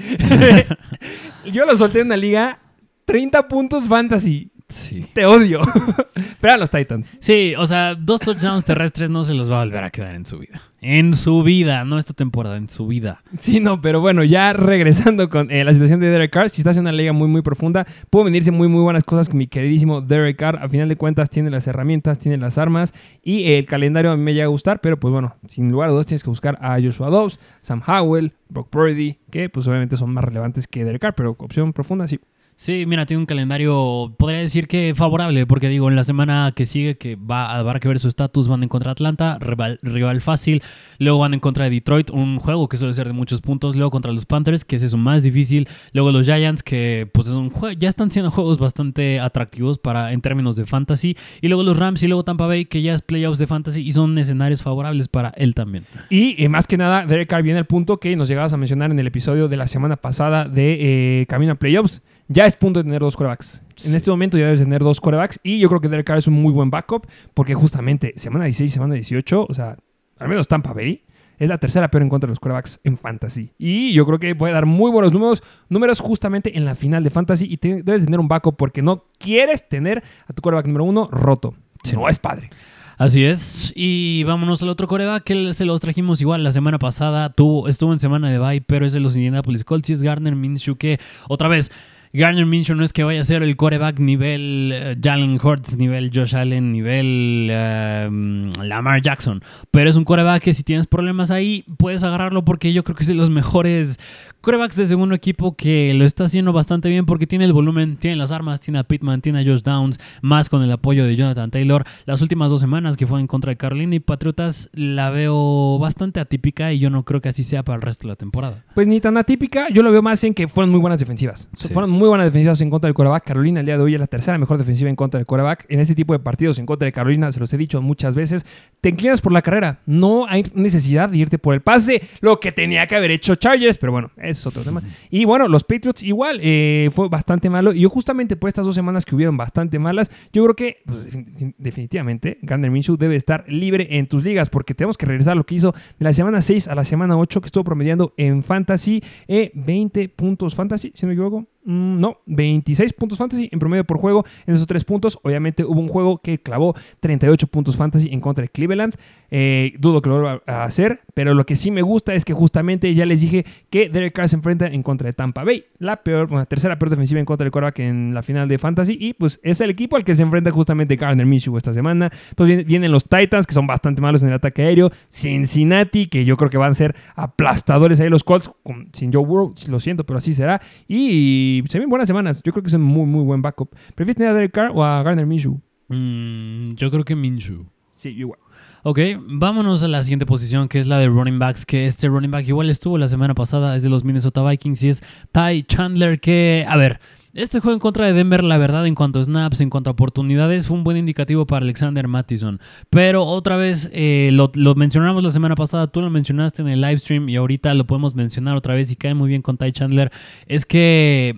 Yo lo solté en una liga, 30 puntos fantasy. Sí. Te odio. Pero a los Titans. Sí, o sea, dos touchdowns terrestres no se los va a volver a quedar en su vida. En su vida, no esta temporada, en su vida. Sí, no, pero bueno, ya regresando con eh, la situación de Derek Carr, si estás en una liga muy, muy profunda, pueden venirse muy, muy buenas cosas con mi queridísimo Derek Carr. A final de cuentas, tiene las herramientas, tiene las armas y el calendario a mí me llega a gustar, pero pues bueno, sin lugar a dudas tienes que buscar a Joshua Dobbs, Sam Howell, Brock Purdy, que pues obviamente son más relevantes que Derek Carr, pero opción profunda, sí. Sí, mira, tiene un calendario, podría decir que favorable, porque digo, en la semana que sigue, que va a haber que ver su estatus, van en contra Atlanta, rival, fácil, luego van en contra de Detroit, un juego que suele ser de muchos puntos, luego contra los Panthers, que es eso más difícil, luego los Giants, que pues es un ya están siendo juegos bastante atractivos para en términos de fantasy, y luego los Rams y luego Tampa Bay, que ya es playoffs de fantasy y son escenarios favorables para él también. Y más que nada, Derek Carr viene al punto que nos llegabas a mencionar en el episodio de la semana pasada de eh, Camino a Playoffs ya es punto de tener dos corebacks. En este momento ya debes tener dos corebacks y yo creo que Derek Carr es un muy buen backup porque justamente semana 16 semana 18, o sea, al menos Tampa Bay, es la tercera peor en contra de los corebacks en fantasy. Y yo creo que puede dar muy buenos números, números justamente en la final de fantasy y debes tener un backup porque no quieres tener a tu coreback número uno roto. Sí. No es padre. Así es. Y vámonos al otro coreback que se los trajimos igual la semana pasada. Tuvo, estuvo en semana de bye, pero es de los Indianapolis Colts y es Gardner Minshew que otra vez Garner Minshew no es que vaya a ser el coreback nivel uh, Jalen Hurts, nivel Josh Allen, nivel uh, Lamar Jackson. Pero es un coreback que si tienes problemas ahí, puedes agarrarlo porque yo creo que es de los mejores corebacks de segundo equipo que lo está haciendo bastante bien porque tiene el volumen, tiene las armas, tiene a Pittman, tiene a Josh Downs, más con el apoyo de Jonathan Taylor. Las últimas dos semanas que fue en contra de Carolina y Patriotas la veo bastante atípica y yo no creo que así sea para el resto de la temporada. Pues ni tan atípica, yo lo veo más en que fueron muy buenas defensivas. Sí. Fueron muy buenas defensivas en contra del coreback. Carolina el día de hoy es la tercera mejor defensiva en contra del coreback. En este tipo de partidos en contra de Carolina, se los he dicho muchas veces, te inclinas por la carrera. No hay necesidad de irte por el pase, lo que tenía que haber hecho Chargers, pero bueno, es otro tema. Y bueno, los Patriots igual, eh, fue bastante malo. Y yo justamente por estas dos semanas que hubieron bastante malas, yo creo que pues, definitivamente Gardner Minshew debe estar libre en tus ligas porque tenemos que regresar a lo que hizo de la semana 6 a la semana 8 que estuvo promediando en Fantasy eh, 20 puntos Fantasy, si no me equivoco. Mm, no, 26 puntos fantasy en promedio por juego en esos tres puntos. Obviamente hubo un juego que clavó 38 puntos fantasy en contra de Cleveland. Eh, dudo que lo vuelva a hacer, pero lo que sí me gusta es que justamente ya les dije que Derek Carr se enfrenta en contra de Tampa Bay, la peor, bueno, tercera peor defensiva en contra del quarterback en la final de fantasy. Y pues es el equipo al que se enfrenta justamente Gardner Minshew esta semana. Pues vienen los Titans, que son bastante malos en el ataque aéreo. Cincinnati, que yo creo que van a ser aplastadores ahí los Colts, sin Joe Burrow, lo siento, pero así será. Y se ven buenas semanas. Yo creo que es un muy, muy buen backup. ¿Prefieres tener a Derek Carr o a Gardner Minshew? Mm, yo creo que Minshew. Sí, igual. Ok, vámonos a la siguiente posición que es la de running backs, que este running back igual estuvo la semana pasada, es de los Minnesota Vikings y es Ty Chandler que, a ver, este juego en contra de Denver, la verdad, en cuanto a snaps, en cuanto a oportunidades, fue un buen indicativo para Alexander Mattison. Pero otra vez, eh, lo, lo, mencionamos la semana pasada, tú lo mencionaste en el live stream y ahorita lo podemos mencionar otra vez y cae muy bien con Ty Chandler. Es que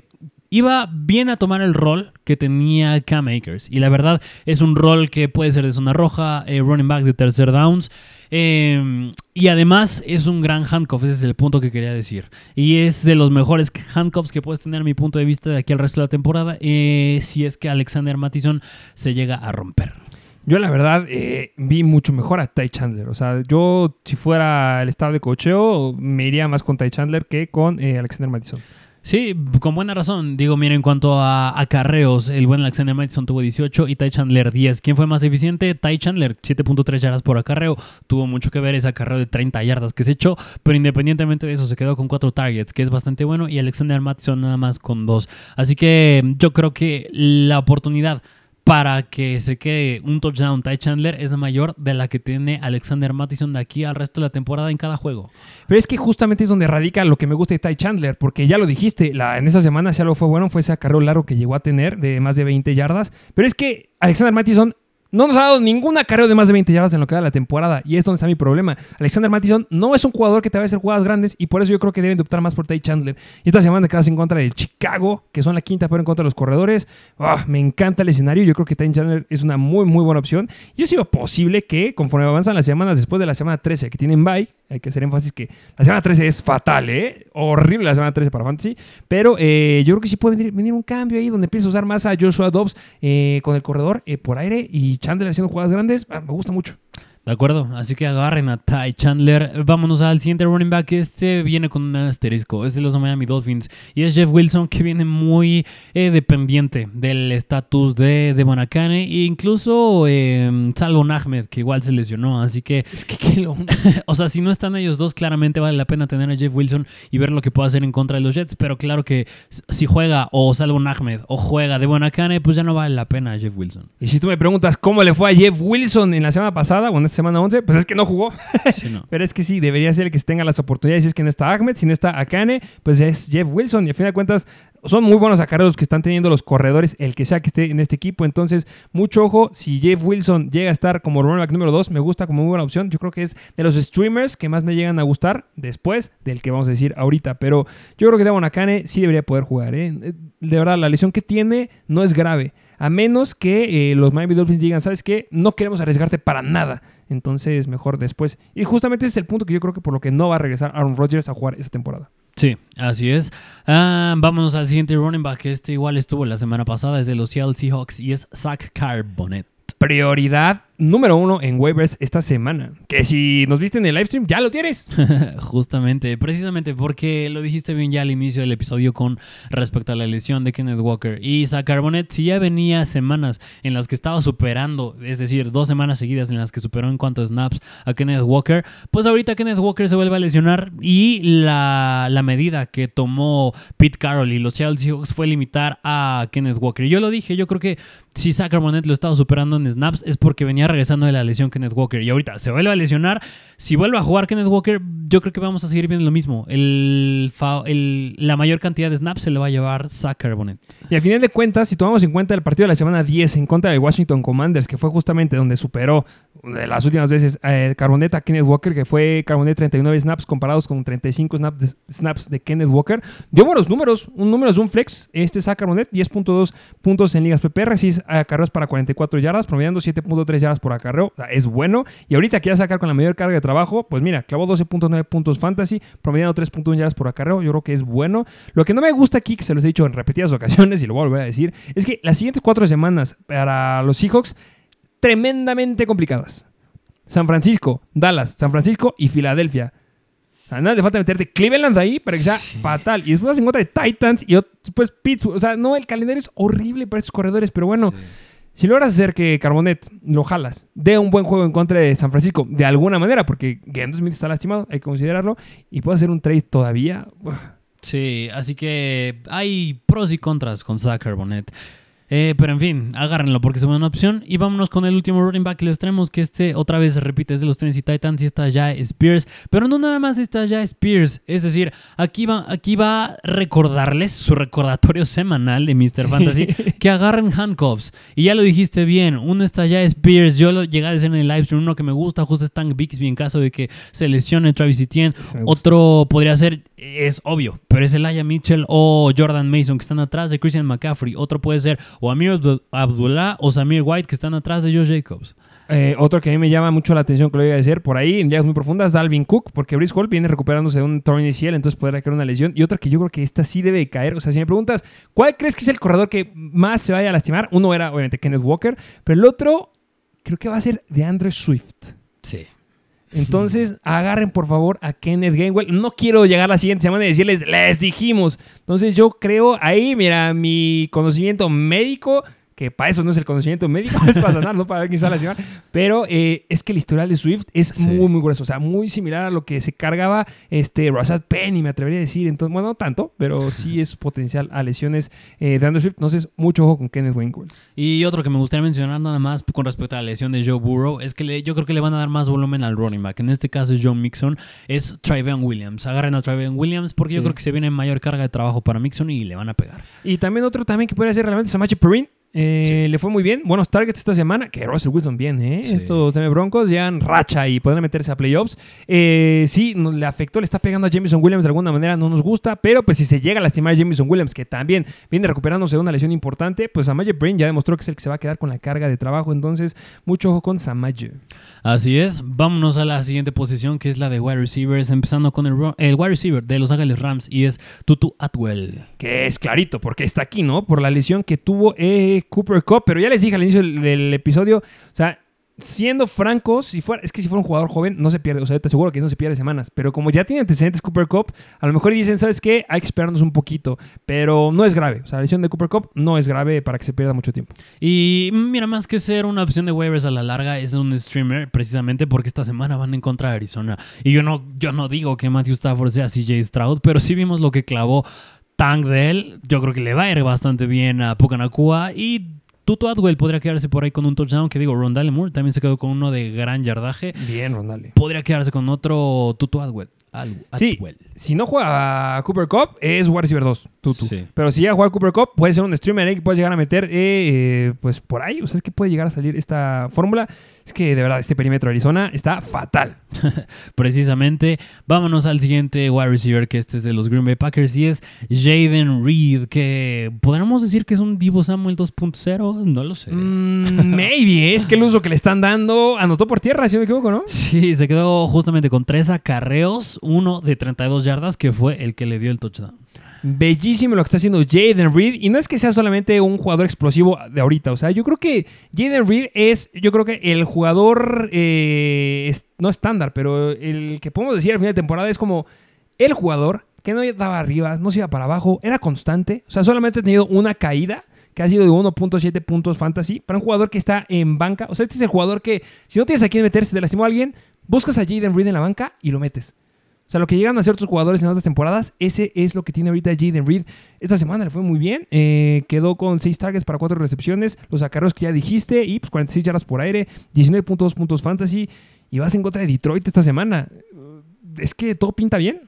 iba bien a tomar el rol que tenía Cam Akers. Y la verdad es un rol que puede ser de zona roja, eh, running back de tercer downs. Eh, y además es un gran handcuff, ese es el punto que quería decir. Y es de los mejores handcuffs que puedes tener a mi punto de vista de aquí al resto de la temporada. Eh, si es que Alexander Mattison se llega a romper. Yo la verdad eh, vi mucho mejor a Ty Chandler. O sea, yo si fuera el estado de cocheo me iría más con Ty Chandler que con Alexander Mattison. Sí, con buena razón. Digo, mira, en cuanto a acarreos, el buen Alexander Mattison tuvo 18 y Ty Chandler 10. ¿Quién fue más eficiente? Ty Chandler, 7.3 yardas por acarreo. Tuvo mucho que ver ese acarreo de 30 yardas que se echó, pero independientemente de eso, se quedó con 4 targets, que es bastante bueno, y Alexander Mattison nada más con 2. Así que yo creo que la oportunidad para que se quede un touchdown Ty Chandler es mayor de la que tiene Alexander Mattison de aquí al resto de la temporada en cada juego. Pero es que justamente es donde radica lo que me gusta de Ty Chandler, porque ya lo dijiste, la, en esa semana si algo fue bueno fue ese acarreo largo que llegó a tener de más de 20 yardas, pero es que Alexander Mattison no nos ha dado ningún acarreo de más de 20 yardas en lo que da la temporada. Y es donde está mi problema. Alexander Mattison no es un jugador que te va a hacer jugadas grandes y por eso yo creo que deben de optar más por Ty Chandler. Y esta semana quedas en contra del Chicago, que son la quinta pero en contra de los corredores. Oh, me encanta el escenario. Yo creo que Ty Chandler es una muy, muy buena opción. Yo sigo posible que conforme avanzan las semanas después de la semana 13 que tienen bye, Hay que hacer énfasis que la semana 13 es fatal, ¿eh? Horrible la semana 13 para Fantasy. Pero eh, yo creo que sí puede venir, un cambio ahí donde empieza a usar más a Joshua Dobbs eh, con el corredor eh, por aire y Chandler haciendo jugadas grandes. Ah, me gusta mucho. De acuerdo, así que agarren a Ty Chandler. Vámonos al siguiente running back. Este viene con un asterisco. Es de los Miami Dolphins. Y es Jeff Wilson, que viene muy eh, dependiente del estatus de Devon Akane. E incluso eh, Salvo Ahmed, que igual se lesionó. Así que. Es que qué lo... o sea, si no están ellos dos, claramente vale la pena tener a Jeff Wilson y ver lo que puede hacer en contra de los Jets. Pero claro que si juega o Salvo Ahmed o juega Devon Akane, pues ya no vale la pena Jeff Wilson. Y si tú me preguntas cómo le fue a Jeff Wilson en la semana pasada, bueno, semana 11, pues es que no jugó. Sí, no. Pero es que sí, debería ser el que tenga las oportunidades. Si es que no está Ahmed, si no está Akane, pues es Jeff Wilson. Y a fin de cuentas, son muy buenos acarreos que están teniendo los corredores, el que sea que esté en este equipo. Entonces, mucho ojo. Si Jeff Wilson llega a estar como running back número 2, me gusta como muy buena opción. Yo creo que es de los streamers que más me llegan a gustar después del que vamos a decir ahorita. Pero yo creo que Devon Akane sí debería poder jugar. ¿eh? De verdad, la lesión que tiene no es grave. A menos que eh, los Miami Dolphins digan, ¿sabes qué? No queremos arriesgarte para nada. Entonces, mejor después. Y justamente ese es el punto que yo creo que por lo que no va a regresar Aaron Rodgers a jugar esta temporada. Sí, así es. Ah, vámonos al siguiente running back. Este igual estuvo la semana pasada. Es de los Seattle Seahawks y es Zach Carbonet. Prioridad número uno en waivers esta semana. Que si nos viste en el live stream, ya lo tienes. Justamente, precisamente porque lo dijiste bien ya al inicio del episodio con respecto a la lesión de Kenneth Walker. Y Zach Carbonet, si ya venía semanas en las que estaba superando, es decir, dos semanas seguidas en las que superó en cuanto a snaps a Kenneth Walker, pues ahorita Kenneth Walker se vuelve a lesionar y la, la medida que tomó Pete Carroll y los Seattle Seahawks fue limitar a Kenneth Walker. Yo lo dije, yo creo que si Zach Carbonet lo estaba superando en snaps es porque venía regresando de la lesión Kenneth Walker. Y ahorita se vuelve a lesionar. Si vuelve a jugar Kenneth Walker, yo creo que vamos a seguir viendo lo mismo. La mayor cantidad de snaps se le va a llevar Zach Carbonet. Y al final de cuentas, si tomamos en cuenta el partido de la semana 10 en contra de Washington Commanders, que fue justamente donde superó de las últimas veces eh, Carbonet a Kenneth Walker, que fue Carbonet 39 snaps comparados con 35 snaps de, snaps de Kenneth Walker, dio buenos números, un número de un flex, este Zach Carbonet, 10.2 puntos en ligas PPR, 6 acarreos para 44 yardas, promediando 7.3 yardas por acarreo, o sea, es bueno. Y ahorita que ya sacar con la mayor carga de trabajo, pues mira, clavó 12.9 puntos fantasy, promediando 3.1 yardas por acarreo, yo creo que es bueno. Lo que no me gusta aquí, que se los he dicho en repetidas ocasiones y lo voy a volver a decir, es que las siguientes cuatro semanas para los Seahawks, tremendamente complicadas. San Francisco, Dallas, San Francisco y Filadelfia. Nada le falta meterte Cleveland ahí para que sea fatal. Y después vas en contra de Titans y después Pittsburgh. O sea, no, el calendario es horrible para estos corredores, pero bueno. Si logras hacer que Carbonet lo jalas, dé un buen juego en contra de San Francisco, de alguna manera, porque Gendo Smith está lastimado, hay que considerarlo, y puede hacer un trade todavía. Sí, así que hay pros y contras con Zach Carbonet. Eh, pero en fin, agárrenlo porque es una buena opción. Y vámonos con el último running back que les traemos, que este otra vez se repite, es de los Tennessee Titans y está ya Spears. Pero no nada más está ya Spears. Es decir, aquí va, aquí va a recordarles su recordatorio semanal de Mr. Fantasy que agarren handcuffs. Y ya lo dijiste bien, uno está ya Spears. Yo lo llegué a decir en el live stream, uno que me gusta, justo es Tank Bixby en caso de que se lesione Travis Etienne. Otro podría ser, es obvio, pero es Elijah Mitchell o Jordan Mason que están atrás de Christian McCaffrey. Otro puede ser o Amir Abdullah o Samir White que están atrás de Joe Jacobs. Eh, otro que a mí me llama mucho la atención que lo voy a decir por ahí en ligas muy profundas, Dalvin Cook, porque Brice Hall viene recuperándose de un torneo inicial, entonces podrá caer una lesión. Y otra que yo creo que esta sí debe caer. O sea, si me preguntas, ¿cuál crees que es el corredor que más se vaya a lastimar? Uno era, obviamente, Kenneth Walker, pero el otro creo que va a ser de Andrew Swift. Sí. Entonces, agarren por favor a Kenneth Gainwell. No quiero llegar la siguiente semana y decirles, les dijimos. Entonces, yo creo ahí, mira, mi conocimiento médico que para eso no es el conocimiento médico, es para sanar, no para ver quién sale a lastimar. Pero eh, es que el historial de Swift es Sí. muy, muy grueso. O sea, muy similar a lo que se cargaba este Rashad Penny, me atrevería a decir. Entonces, bueno, no tanto, pero sí es potencial a lesiones eh, de Andrew Swift. Entonces, mucho ojo con Kenneth Gainwell. Y otro que me gustaría mencionar nada más con respecto a la lesión de Joe Burrow es que le- yo creo que le van a dar más volumen al running back. En este caso es John Mixon, es Trayvon Williams. Agarren a Trayvon Williams porque yo creo que se viene mayor carga de trabajo para Mixon y le van a pegar. Y también otro también que podría ser es Samaje Perrin. Eh, Le fue muy bien. Buenos targets esta semana. Que Russell Wilson bien, ¿eh? Sí. Estos Denver Broncos ya en racha y podrán meterse a playoffs. Eh, sí, no- le afectó, le está pegando a Jameson Williams de alguna manera, no nos gusta. Pero pues si se llega a lastimar a Jameson Williams, que también viene recuperándose de una lesión importante, pues Samaje Brain ya demostró que es el que se va a quedar con la carga de trabajo. Entonces, mucho ojo con Samaje. Así es, vámonos a la siguiente posición que es la de wide receivers, empezando con el, el wide receiver de Los Ángeles Rams y es Tutu Atwell. Que es clarito, porque está aquí, ¿no? Por la lesión que tuvo eh, Cooper Cup. Pero ya les dije al inicio del, episodio, o sea, siendo francos, si fuera, es que si fuera un jugador joven, no se pierde. O sea, te aseguro que no se pierde semanas. Pero como ya tiene antecedentes Cooper Cup, a lo mejor dicen, ¿sabes qué? Hay que esperarnos un poquito. Pero no es grave. O sea, la lesión de Cooper Cup no es grave para que se pierda mucho tiempo. Y mira, más que ser una opción de waivers a la larga, es un streamer precisamente porque esta semana van en contra de Arizona. Y yo no, yo no digo que Matthew Stafford sea CJ Stroud, pero sí vimos lo que clavó Tank de él. Yo creo que le va a ir bastante bien a Pucanacua y Tutu Atwell podría quedarse por ahí con un touchdown. Que digo, Rondale Moore también se quedó con uno de gran yardaje. Bien, Rondale. Podría quedarse con otro Tutu Atwell. Al- Sí, Atwell. si no juega a Cooper Cup, es wide receiver 2, Tutu. Sí. Pero si llega a jugar Cooper Cup, puede ser un streamer ahí que puedes llegar a meter, eh, eh, pues por ahí. O sea, es que puede llegar a salir esta fórmula. Es que de verdad, este perímetro de Arizona está fatal. Precisamente, vámonos al siguiente wide receiver, que este es de los Green Bay Packers, y es Jaden Reed, que podríamos decir que es un Divo Samuel 2.0, no lo sé. Mm, maybe, es que el uso que le están dando anotó por tierra, si no me equivoco, ¿no? Sí, se quedó justamente con tres acarreos, uno de 32 yardas, que fue el que le dio el touchdown. Bellísimo lo que está haciendo Jaden Reed. Y no es que sea solamente un jugador explosivo de ahorita. O sea, yo creo que Jaden Reed es, yo creo que el jugador, eh, es- no estándar, pero el que podemos decir al final de temporada es como el jugador que no daba arriba, no se iba para abajo, era constante. O sea, solamente ha tenido una caída que ha sido de 1.7 puntos fantasy para un jugador que está en banca. O sea, este es el jugador que, si no tienes a quién meter, si te lastimó a alguien, buscas a Jaden Reed en la banca y lo metes. Sea, lo que llegan a hacer otros jugadores en otras temporadas, ese es lo que tiene ahorita Jaden Reed. Esta semana le fue muy bien. eh, quedó con 6 targets para 4 recepciones. Los acarreos que ya dijiste. Y pues 46 yardas por aire. 19.2 puntos fantasy. Y vas en contra de Detroit esta semana. Es que todo pinta bien.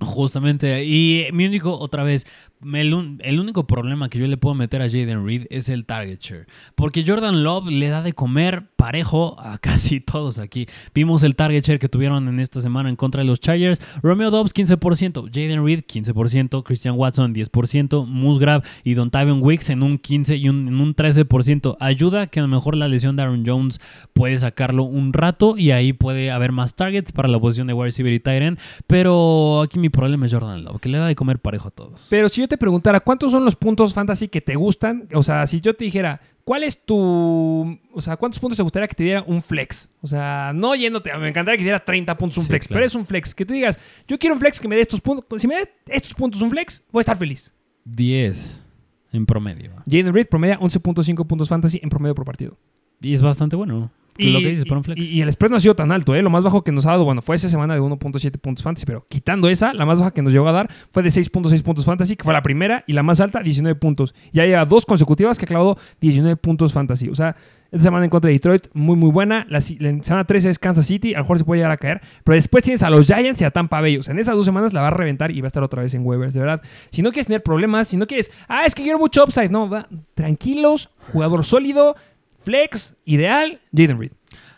Justamente, y mi único, otra vez, el, único problema que yo le puedo meter a Jaden Reed es el target share. Porque Jordan Love le da de comer parejo a casi todos aquí. Vimos el target share que tuvieron en esta semana en contra de los Chargers. Romeo Dobbs 15%, Jaden Reed 15%, Christian Watson 10%, Musgrave y Dontavion Wicks en un 15 y un, en un 13%. Ayuda que a lo mejor la lesión de Aaron Jones puede sacarlo un rato y ahí puede haber más targets para la posición de wide receiver y tight. Pero aquí mi problema es Jordan Love, que le da de comer parejo a todos. Pero si yo te preguntara, ¿cuántos son los puntos fantasy que te gustan? O sea, si yo te dijera, ¿cuál es tu. O sea, ¿cuántos puntos te gustaría que te diera un flex? O sea, no yéndote, me encantaría que te diera 30 puntos un Sí, flex, claro. pero es un flex. Que tú digas, yo quiero un flex que me dé estos puntos. Si me da estos puntos un flex, voy a estar feliz. 10 en promedio. Jaden Reed promedia 11.5 puntos fantasy en promedio por partido. Y es bastante bueno. lo que dices para un flex. y- y el spread no ha sido tan alto, ¿eh? Lo más bajo que nos ha dado, bueno, fue esa semana de 1.7 puntos fantasy, pero quitando esa, la más baja que nos llegó a dar fue de 6.6 puntos fantasy, que fue la primera, y la más alta, 19 puntos. Ya lleva dos consecutivas que ha clavado 19 puntos fantasy. O sea, esta semana en contra de Detroit, muy, muy buena. La, semana 13 es Kansas City, a lo mejor se puede llegar a caer, pero después tienes a los Giants y a Tampa Bay. O sea, en esas dos semanas la va a reventar y va a estar otra vez en waivers, de verdad. Si no quieres tener problemas, si no quieres, ah, es que quiero mucho upside, no, va, tranquilos, jugador sólido, flex, ideal, Jaden Reed.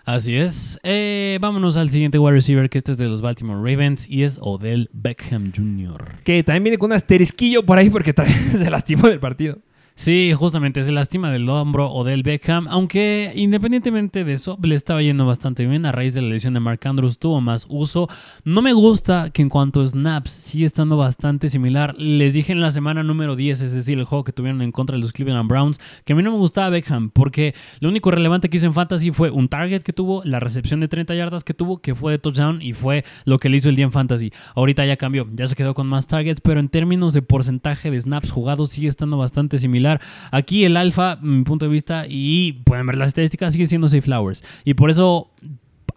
Así es. Eh, vámonos al siguiente wide receiver, que este es de los Baltimore Ravens y es Odell Beckham Jr. Que también viene con un asterisquillo por ahí porque se lastimó del partido. Sí, justamente se lastima del hombro o del Beckham, aunque independientemente de eso, le estaba yendo bastante bien a raíz de la lesión de Mark Andrews, tuvo más uso. No me gusta que en cuanto a snaps sigue estando bastante similar. Les dije en la semana número 10, es decir, el juego que tuvieron en contra de los Cleveland Browns, que a mí no me gustaba Beckham, porque lo único relevante que hizo en Fantasy fue un target que tuvo, la recepción de 30 yardas que tuvo, que fue de touchdown y fue lo que le hizo el día en Fantasy. Ahorita ya cambió, ya se quedó con más targets, pero en términos de porcentaje de snaps jugados sigue estando bastante similar. Aquí el alfa, mi punto de vista, y pueden ver las estadísticas, sigue siendo Safe Flowers. Y por eso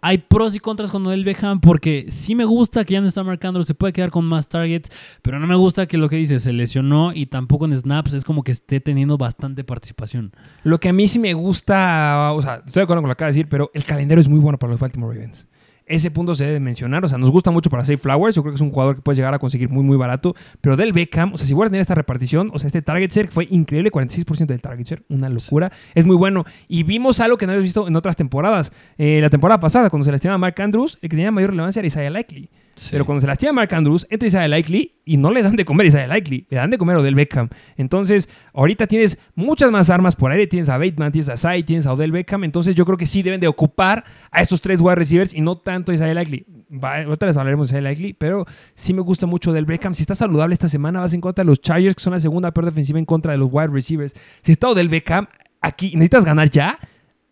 hay pros y contras con Odell Beckham porque sí me gusta que ya no está marcando, se puede quedar con más targets, pero no me gusta que lo que dice se lesionó y tampoco en snaps es como que esté teniendo bastante participación. Lo que a mí sí me gusta, o sea, estoy de acuerdo con lo que acaba de decir, pero el calendario es muy bueno para los Baltimore Ravens. Ese punto se debe mencionar. O sea, nos gusta mucho para Safe Flowers. Yo creo que es un jugador que puedes llegar a conseguir muy, muy barato. Pero del Beckham, o sea, si voy a tener esta repartición, o sea, este target share fue increíble, 46% del target share, una locura. Es muy bueno. Y vimos algo que no habíamos visto en otras temporadas. Eh, la temporada pasada, cuando se lastima Mark Andrews, el que tenía mayor relevancia era Isaiah Likely. Pero cuando se lastima Mark Andrews, entra Isaiah Likely y no le dan de comer a Isaiah Likely, le dan de comer a Odell Beckham. Entonces, ahorita tienes muchas más armas por aire. Tienes a Bateman, tienes a Sai, tienes a Odell Beckham. Entonces, yo creo que sí deben de ocupar a estos tres wide receivers y no tanto Isaiah Likely. Va, ahorita les hablaremos de Isaiah Likely, pero sí me gusta mucho Odell Beckham. Si está saludable esta semana, vas en contra de los Chargers, que son la segunda peor defensiva en contra de los wide receivers. Si está Odell Beckham, aquí necesitas ganar ya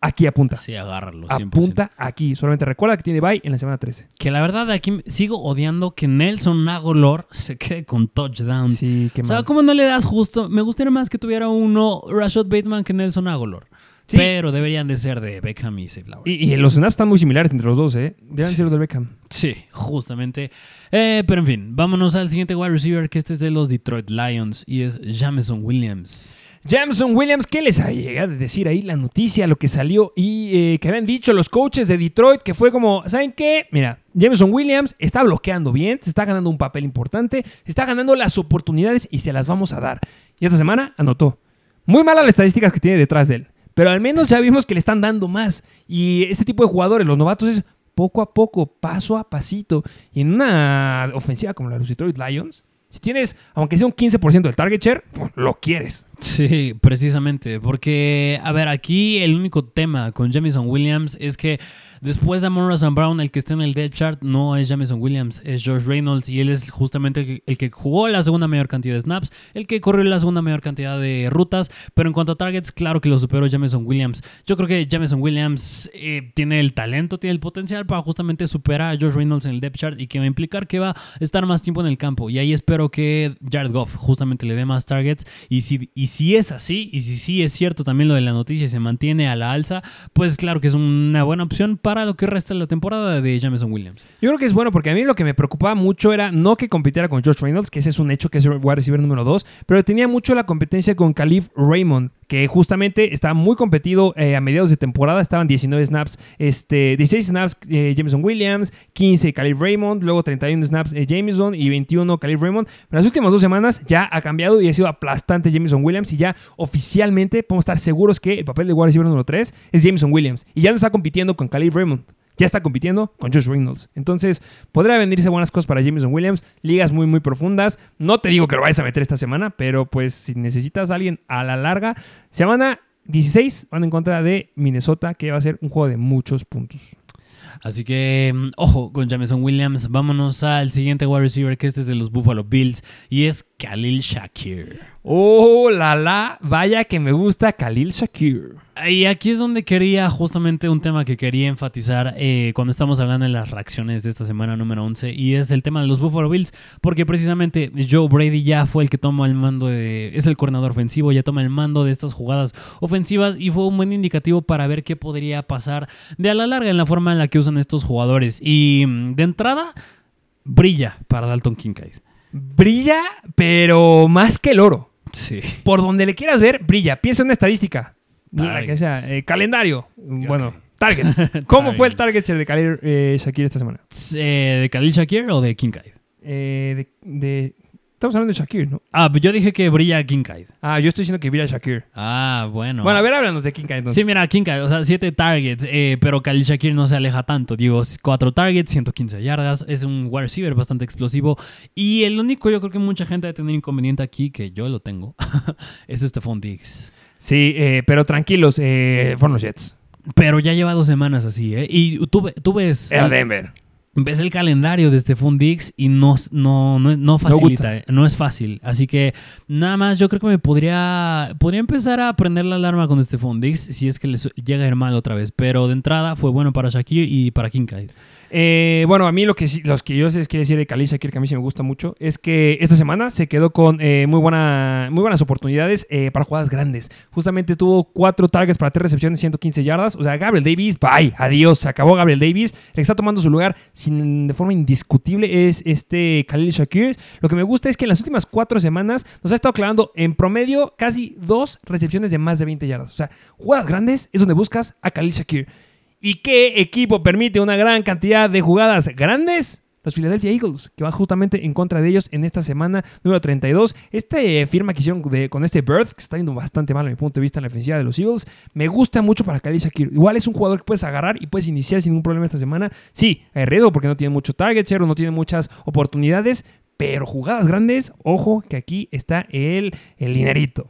aquí apunta. Sí, agárralo. 100%. Apunta aquí. Solamente recuerda que tiene bye en la semana 13. Que la verdad aquí sigo odiando que Nelson Agolor se quede con touchdown. Sí, qué o sea, mal. ¿cómo no le das justo? Me gustaría más que tuviera uno Rashad Bateman que Nelson Agolor. Sí. Pero deberían de ser de Beckham y Safe Flowers. Y, y los snaps están muy similares entre los dos, ¿eh? Deben Sí. ser los del Beckham. Sí, justamente. Eh, pero en fin, vámonos al siguiente wide receiver, que este es de los Detroit Lions y es Jameson Williams. Jameson Williams, ¿qué les ha llegado a decir ahí la noticia, lo que salió y eh, que habían dicho los coaches de Detroit, que fue como, ¿saben qué? Mira, Jameson Williams está bloqueando bien, se está ganando un papel importante, se está ganando las oportunidades y se las vamos a dar. Y esta semana anotó. Muy malas las estadísticas que tiene detrás de él, pero al menos ya vimos que le están dando más. Y este tipo de jugadores, los novatos, es poco a poco, paso a pasito. Y en una ofensiva como la de los Detroit Lions, si tienes, aunque sea un 15% del target share, lo quieres. Sí, precisamente, porque, a ver, aquí el único tema con Jamison Williams es que después de Amon St. Brown, el que está en el depth chart no es Jamison Williams, es George Reynolds y él es justamente el que, jugó la segunda mayor cantidad de snaps, el que corrió la segunda mayor cantidad de rutas, pero en cuanto a targets, claro que lo superó Jamison Williams. Yo creo que Jamison Williams eh, tiene el talento, tiene el potencial para justamente superar a George Reynolds en el depth chart y que va a implicar que va a estar más tiempo en el campo y ahí espero que Jared Goff justamente le dé más targets y si, si es así, y si sí es cierto también lo de la noticia y se mantiene a la alza, pues claro que es una buena opción para lo que resta de la temporada de Jameson Williams. Yo creo que es bueno porque a mí lo que me preocupaba mucho era no que compitiera con Josh Reynolds, que ese es un hecho que es el wide receiver número 2, pero tenía mucho la competencia con Khalif Raymond, que justamente estaba muy competido eh, a mediados de temporada, estaban 19 snaps, este, 16 snaps eh, Jameson Williams, 15 Khalif Raymond, luego 31 snaps eh, Jameson y 21 Khalif Raymond. Pero las últimas dos semanas ya ha cambiado y ha sido aplastante Jameson Williams y ya oficialmente podemos estar seguros que el papel de wide receiver número 3 es Jameson Williams y ya no está compitiendo con Khalif Raymond ya está compitiendo con Josh Reynolds. Entonces, podría venirse buenas cosas para Jameson Williams. Ligas muy, muy profundas. No te digo que lo vayas a meter esta semana, pero pues si necesitas a alguien a la larga, semana 16 van en contra de Minnesota, que va a ser un juego de muchos puntos. Así que, mm, ojo con Jameson Williams. Vámonos al siguiente wide receiver, que este es de los Buffalo Bills, y es Khalil Shakir. Oh, la la, vaya que me gusta Khalil Shakir. Y aquí es donde quería justamente un tema que quería enfatizar eh, cuando estamos hablando de las reacciones de esta semana número 11 y es el tema de los Buffalo Bills porque precisamente Joe Brady ya fue el que toma el mando de es el coordinador ofensivo ya toma el mando de estas jugadas ofensivas y fue un buen indicativo para ver qué podría pasar de a la larga en la forma en la que usan estos jugadores y mm, de entrada brilla para Dalton Kincaid Brilla, pero más que el oro. Sí Por donde le quieras ver, brilla. Piensa en una estadística. La que sea, eh, calendario. Bueno, targets. ¿Cómo fue el target share de Khalil eh, Shakir esta semana? Eh, de Khalil Shakir o de Kincaid Eh, de, de- Estamos hablando de Shakir, ¿no? ah yo dije que brilla Kincaid Ah, yo estoy diciendo que brilla Shakir. ah bueno Bueno, a ver, háblanos de Kincaid entonces. Sí, mira, Kincaid, o sea, 7 targets, eh, pero Khalil Shakir no se aleja tanto. Digo, 4 targets, 115 yardas, es un wide receiver bastante explosivo. Y el único, yo creo que mucha gente debe tener inconveniente aquí, que yo lo tengo, es Stephon Diggs. Sí, eh, pero tranquilos, eh, fueron los Jets. Pero ya lleva dos semanas así, ¿eh? Y tú, tú ves, Era Denver. Ves el calendario de Stephon Diggs y no, no, no, no facilita, eh, no es fácil. Así que nada más yo creo que me podría, podría empezar a prender la alarma con Stephon Diggs si es que les llega a ir mal otra vez. Pero de entrada fue bueno para Shakir y para Kincaid. Eh, bueno, a mí lo que, los que yo les quiero decir de Khalil Shakir, que a mí sí me gusta mucho, es que esta semana se quedó con eh, muy, buena, muy buenas oportunidades eh, para jugadas grandes. Justamente tuvo cuatro targets para tres recepciones, 115 yardas. O sea, Gabriel Davis, bye, adiós, se acabó Gabriel Davis. Que está tomando su lugar de forma indiscutible es este Khalil Shakir. Lo que me gusta es que en las últimas cuatro semanas nos ha estado clavando en promedio casi dos recepciones de más de 20 yardas. O sea, jugadas grandes es donde buscas a Khalil Shakir. ¿Y qué equipo permite una gran cantidad de jugadas grandes? Los Philadelphia Eagles, que van justamente en contra de ellos en esta semana número 32. Esta eh, firma que hicieron con este Bird, que está yendo bastante mal a mi punto de vista en la ofensiva de los Eagles, me gusta mucho para Khalil Shakir. Igual es un jugador que puedes agarrar y puedes iniciar sin ningún problema esta semana. Sí, riesgo porque no tiene mucho target share o no tiene muchas oportunidades, pero jugadas grandes, ojo que aquí está el, el dinerito.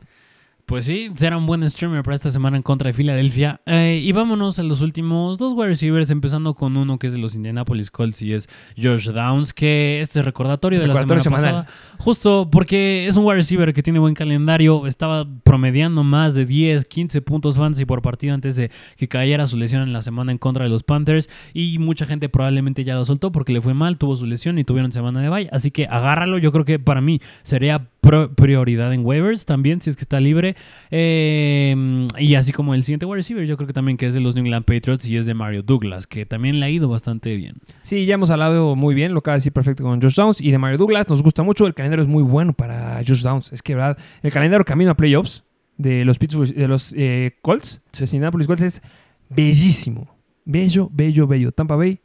Pues sí, será un buen streamer para esta semana en contra de Filadelfia. Eh, y vámonos a los últimos dos wide receivers, empezando con uno que es de los Indianapolis Colts y es Josh Downs, que este es recordatorio de la semana semanal. pasada. Justo porque es un wide receiver que tiene buen calendario, estaba promediando más de 10, 15 puntos fantasy por partido antes de que cayera su lesión en la semana en contra de los Panthers. Y mucha gente probablemente ya lo soltó porque le fue mal, tuvo su lesión y tuvieron semana de bye. Así que agárralo, yo creo que para mí sería prioridad en waivers también, si es que está libre. Eh, y así como el siguiente wide receiver, yo creo que también que es de los New England Patriots y es de Mario Douglas, que también le ha ido bastante bien. Sí, ya hemos hablado muy bien, lo acaba de decir perfecto con Josh Downs y de Mario Douglas. Nos gusta mucho, el calendario es muy bueno para Josh Downs. Es que, verdad, el calendario camino a playoffs de los, Pittsburgh- de los eh, Colts, de los Indianapolis Colts, es bellísimo. Bello, bello, bello. Tampa Bay,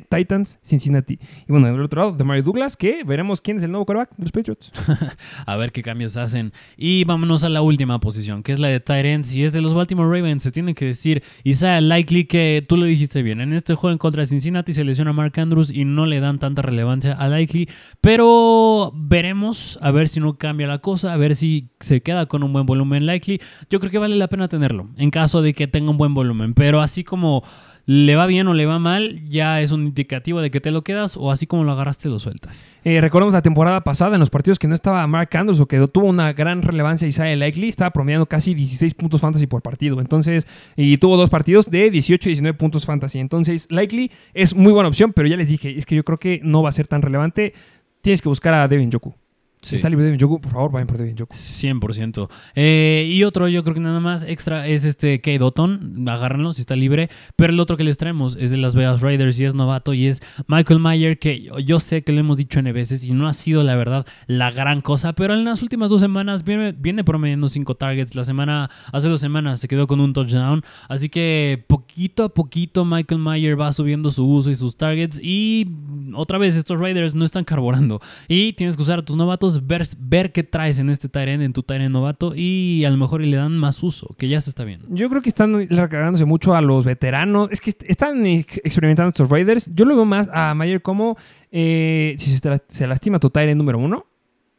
Titans, Cincinnati. Y bueno, del otro lado, de Mario Douglas, que veremos quién es el nuevo quarterback de los Patriots. A ver qué cambios hacen. Y vámonos a la última posición, que es la de tight ends, y es de los Baltimore Ravens. Se tiene que decir, Isaiah Likely, que tú lo dijiste bien. En este juego en contra de Cincinnati se lesiona Mark Andrews y no le dan tanta relevancia a Likely. Pero veremos, a ver si no cambia la cosa, a ver si se queda con un buen volumen Likely. Yo creo que vale la pena tenerlo, en caso de que tenga un buen volumen. Pero así como le va bien o le va mal, ya es un indicativo de que te lo quedas, o así como lo agarraste, lo sueltas. Eh, recordemos la temporada pasada en los partidos que no estaba Mark Andrews o que tuvo una gran relevancia Isaiah Likely, estaba promediando casi 16 puntos fantasy por partido. Entonces, y tuvo dos partidos de 18 y 19 puntos fantasy. Entonces, Likely es muy buena opción, pero ya les dije, es que yo creo que no va a ser tan relevante. Tienes que buscar a Devin Joku. Si Sí. está libre Joku, por favor, vayan por Joku. 100%. Eh, y otro, yo creo que nada más extra es este Kate Dotton. Agárrenlo si está libre. Pero el otro que les traemos es de Las Vegas Raiders y es novato y es Michael Mayer, que yo- sé que lo hemos dicho N veces y no ha sido la verdad la gran cosa. Pero en las últimas dos semanas viene, viene promediando cinco targets. La semana, hace dos semanas se quedó con un touchdown. Así que poquito a poquito Michael Mayer va subiendo su uso y sus targets. Y otra vez, estos Raiders no están carburando. Y tienes que usar a tus novatos, ver, ver qué traes en este Tyrant, en tu Tyrant novato. Y a lo mejor le dan más uso, que ya se está bien. Yo creo que están recargándose mucho a los veteranos. Es que est- están ex- experimentando estos Raiders. Yo lo veo más a Mayer como eh, si se, lastima tu Tyrant número uno,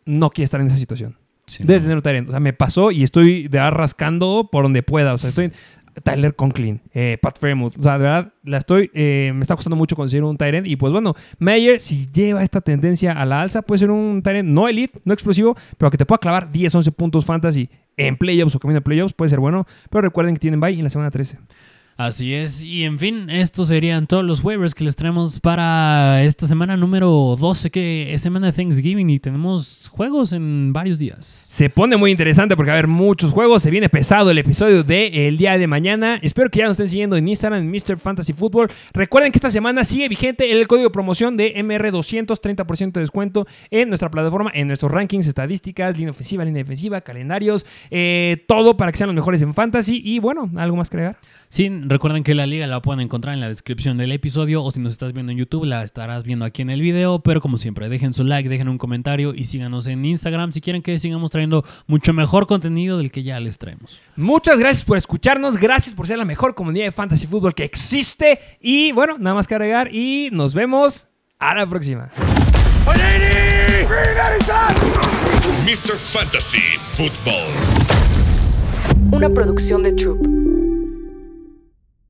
no quiere estar en esa situación. Sí, Debes tener un Tyrant. O sea, me pasó y estoy de rascando por donde pueda. O sea, estoy. Tyler Conklin, eh, Pat Fairmouth. O sea, de verdad, la estoy. eh, me está costando mucho conseguir un Tyrant. Y pues bueno, Mayer, si lleva esta tendencia a la alza, puede ser un Tyrant no elite, no explosivo, pero que te pueda clavar 10, 11 puntos fantasy en playoffs o camino de playoffs, puede ser bueno. Pero recuerden que tienen bye en la semana 13. Así es, y en fin, estos serían todos los waivers que les traemos para esta semana número 12, que es semana de Thanksgiving y tenemos juegos en varios días. Se pone muy interesante porque va a haber muchos juegos. Se viene pesado el episodio de el día de mañana. Espero que ya nos estén siguiendo en Instagram, en Mr. Fantasy Football. Recuerden que esta semana sigue vigente el código de promoción de MR200, 30% de descuento en nuestra plataforma, en nuestros rankings, estadísticas, línea ofensiva, línea defensiva, calendarios, eh, todo para que sean los mejores en fantasy. Y bueno, algo más que agregar. Sí, recuerden que la liga la pueden encontrar en la descripción del episodio o si nos estás viendo en YouTube la estarás viendo aquí en el video, pero como siempre, dejen su like, dejen un comentario y síganos en Instagram si quieren que sigamos trayendo mucho mejor contenido del que ya les traemos. Muchas gracias por escucharnos, gracias por ser la mejor comunidad de fantasy fútbol que existe. Y bueno, nada más que agregar y nos vemos a la próxima. Mr. Fantasy Football. Una producción de Troop.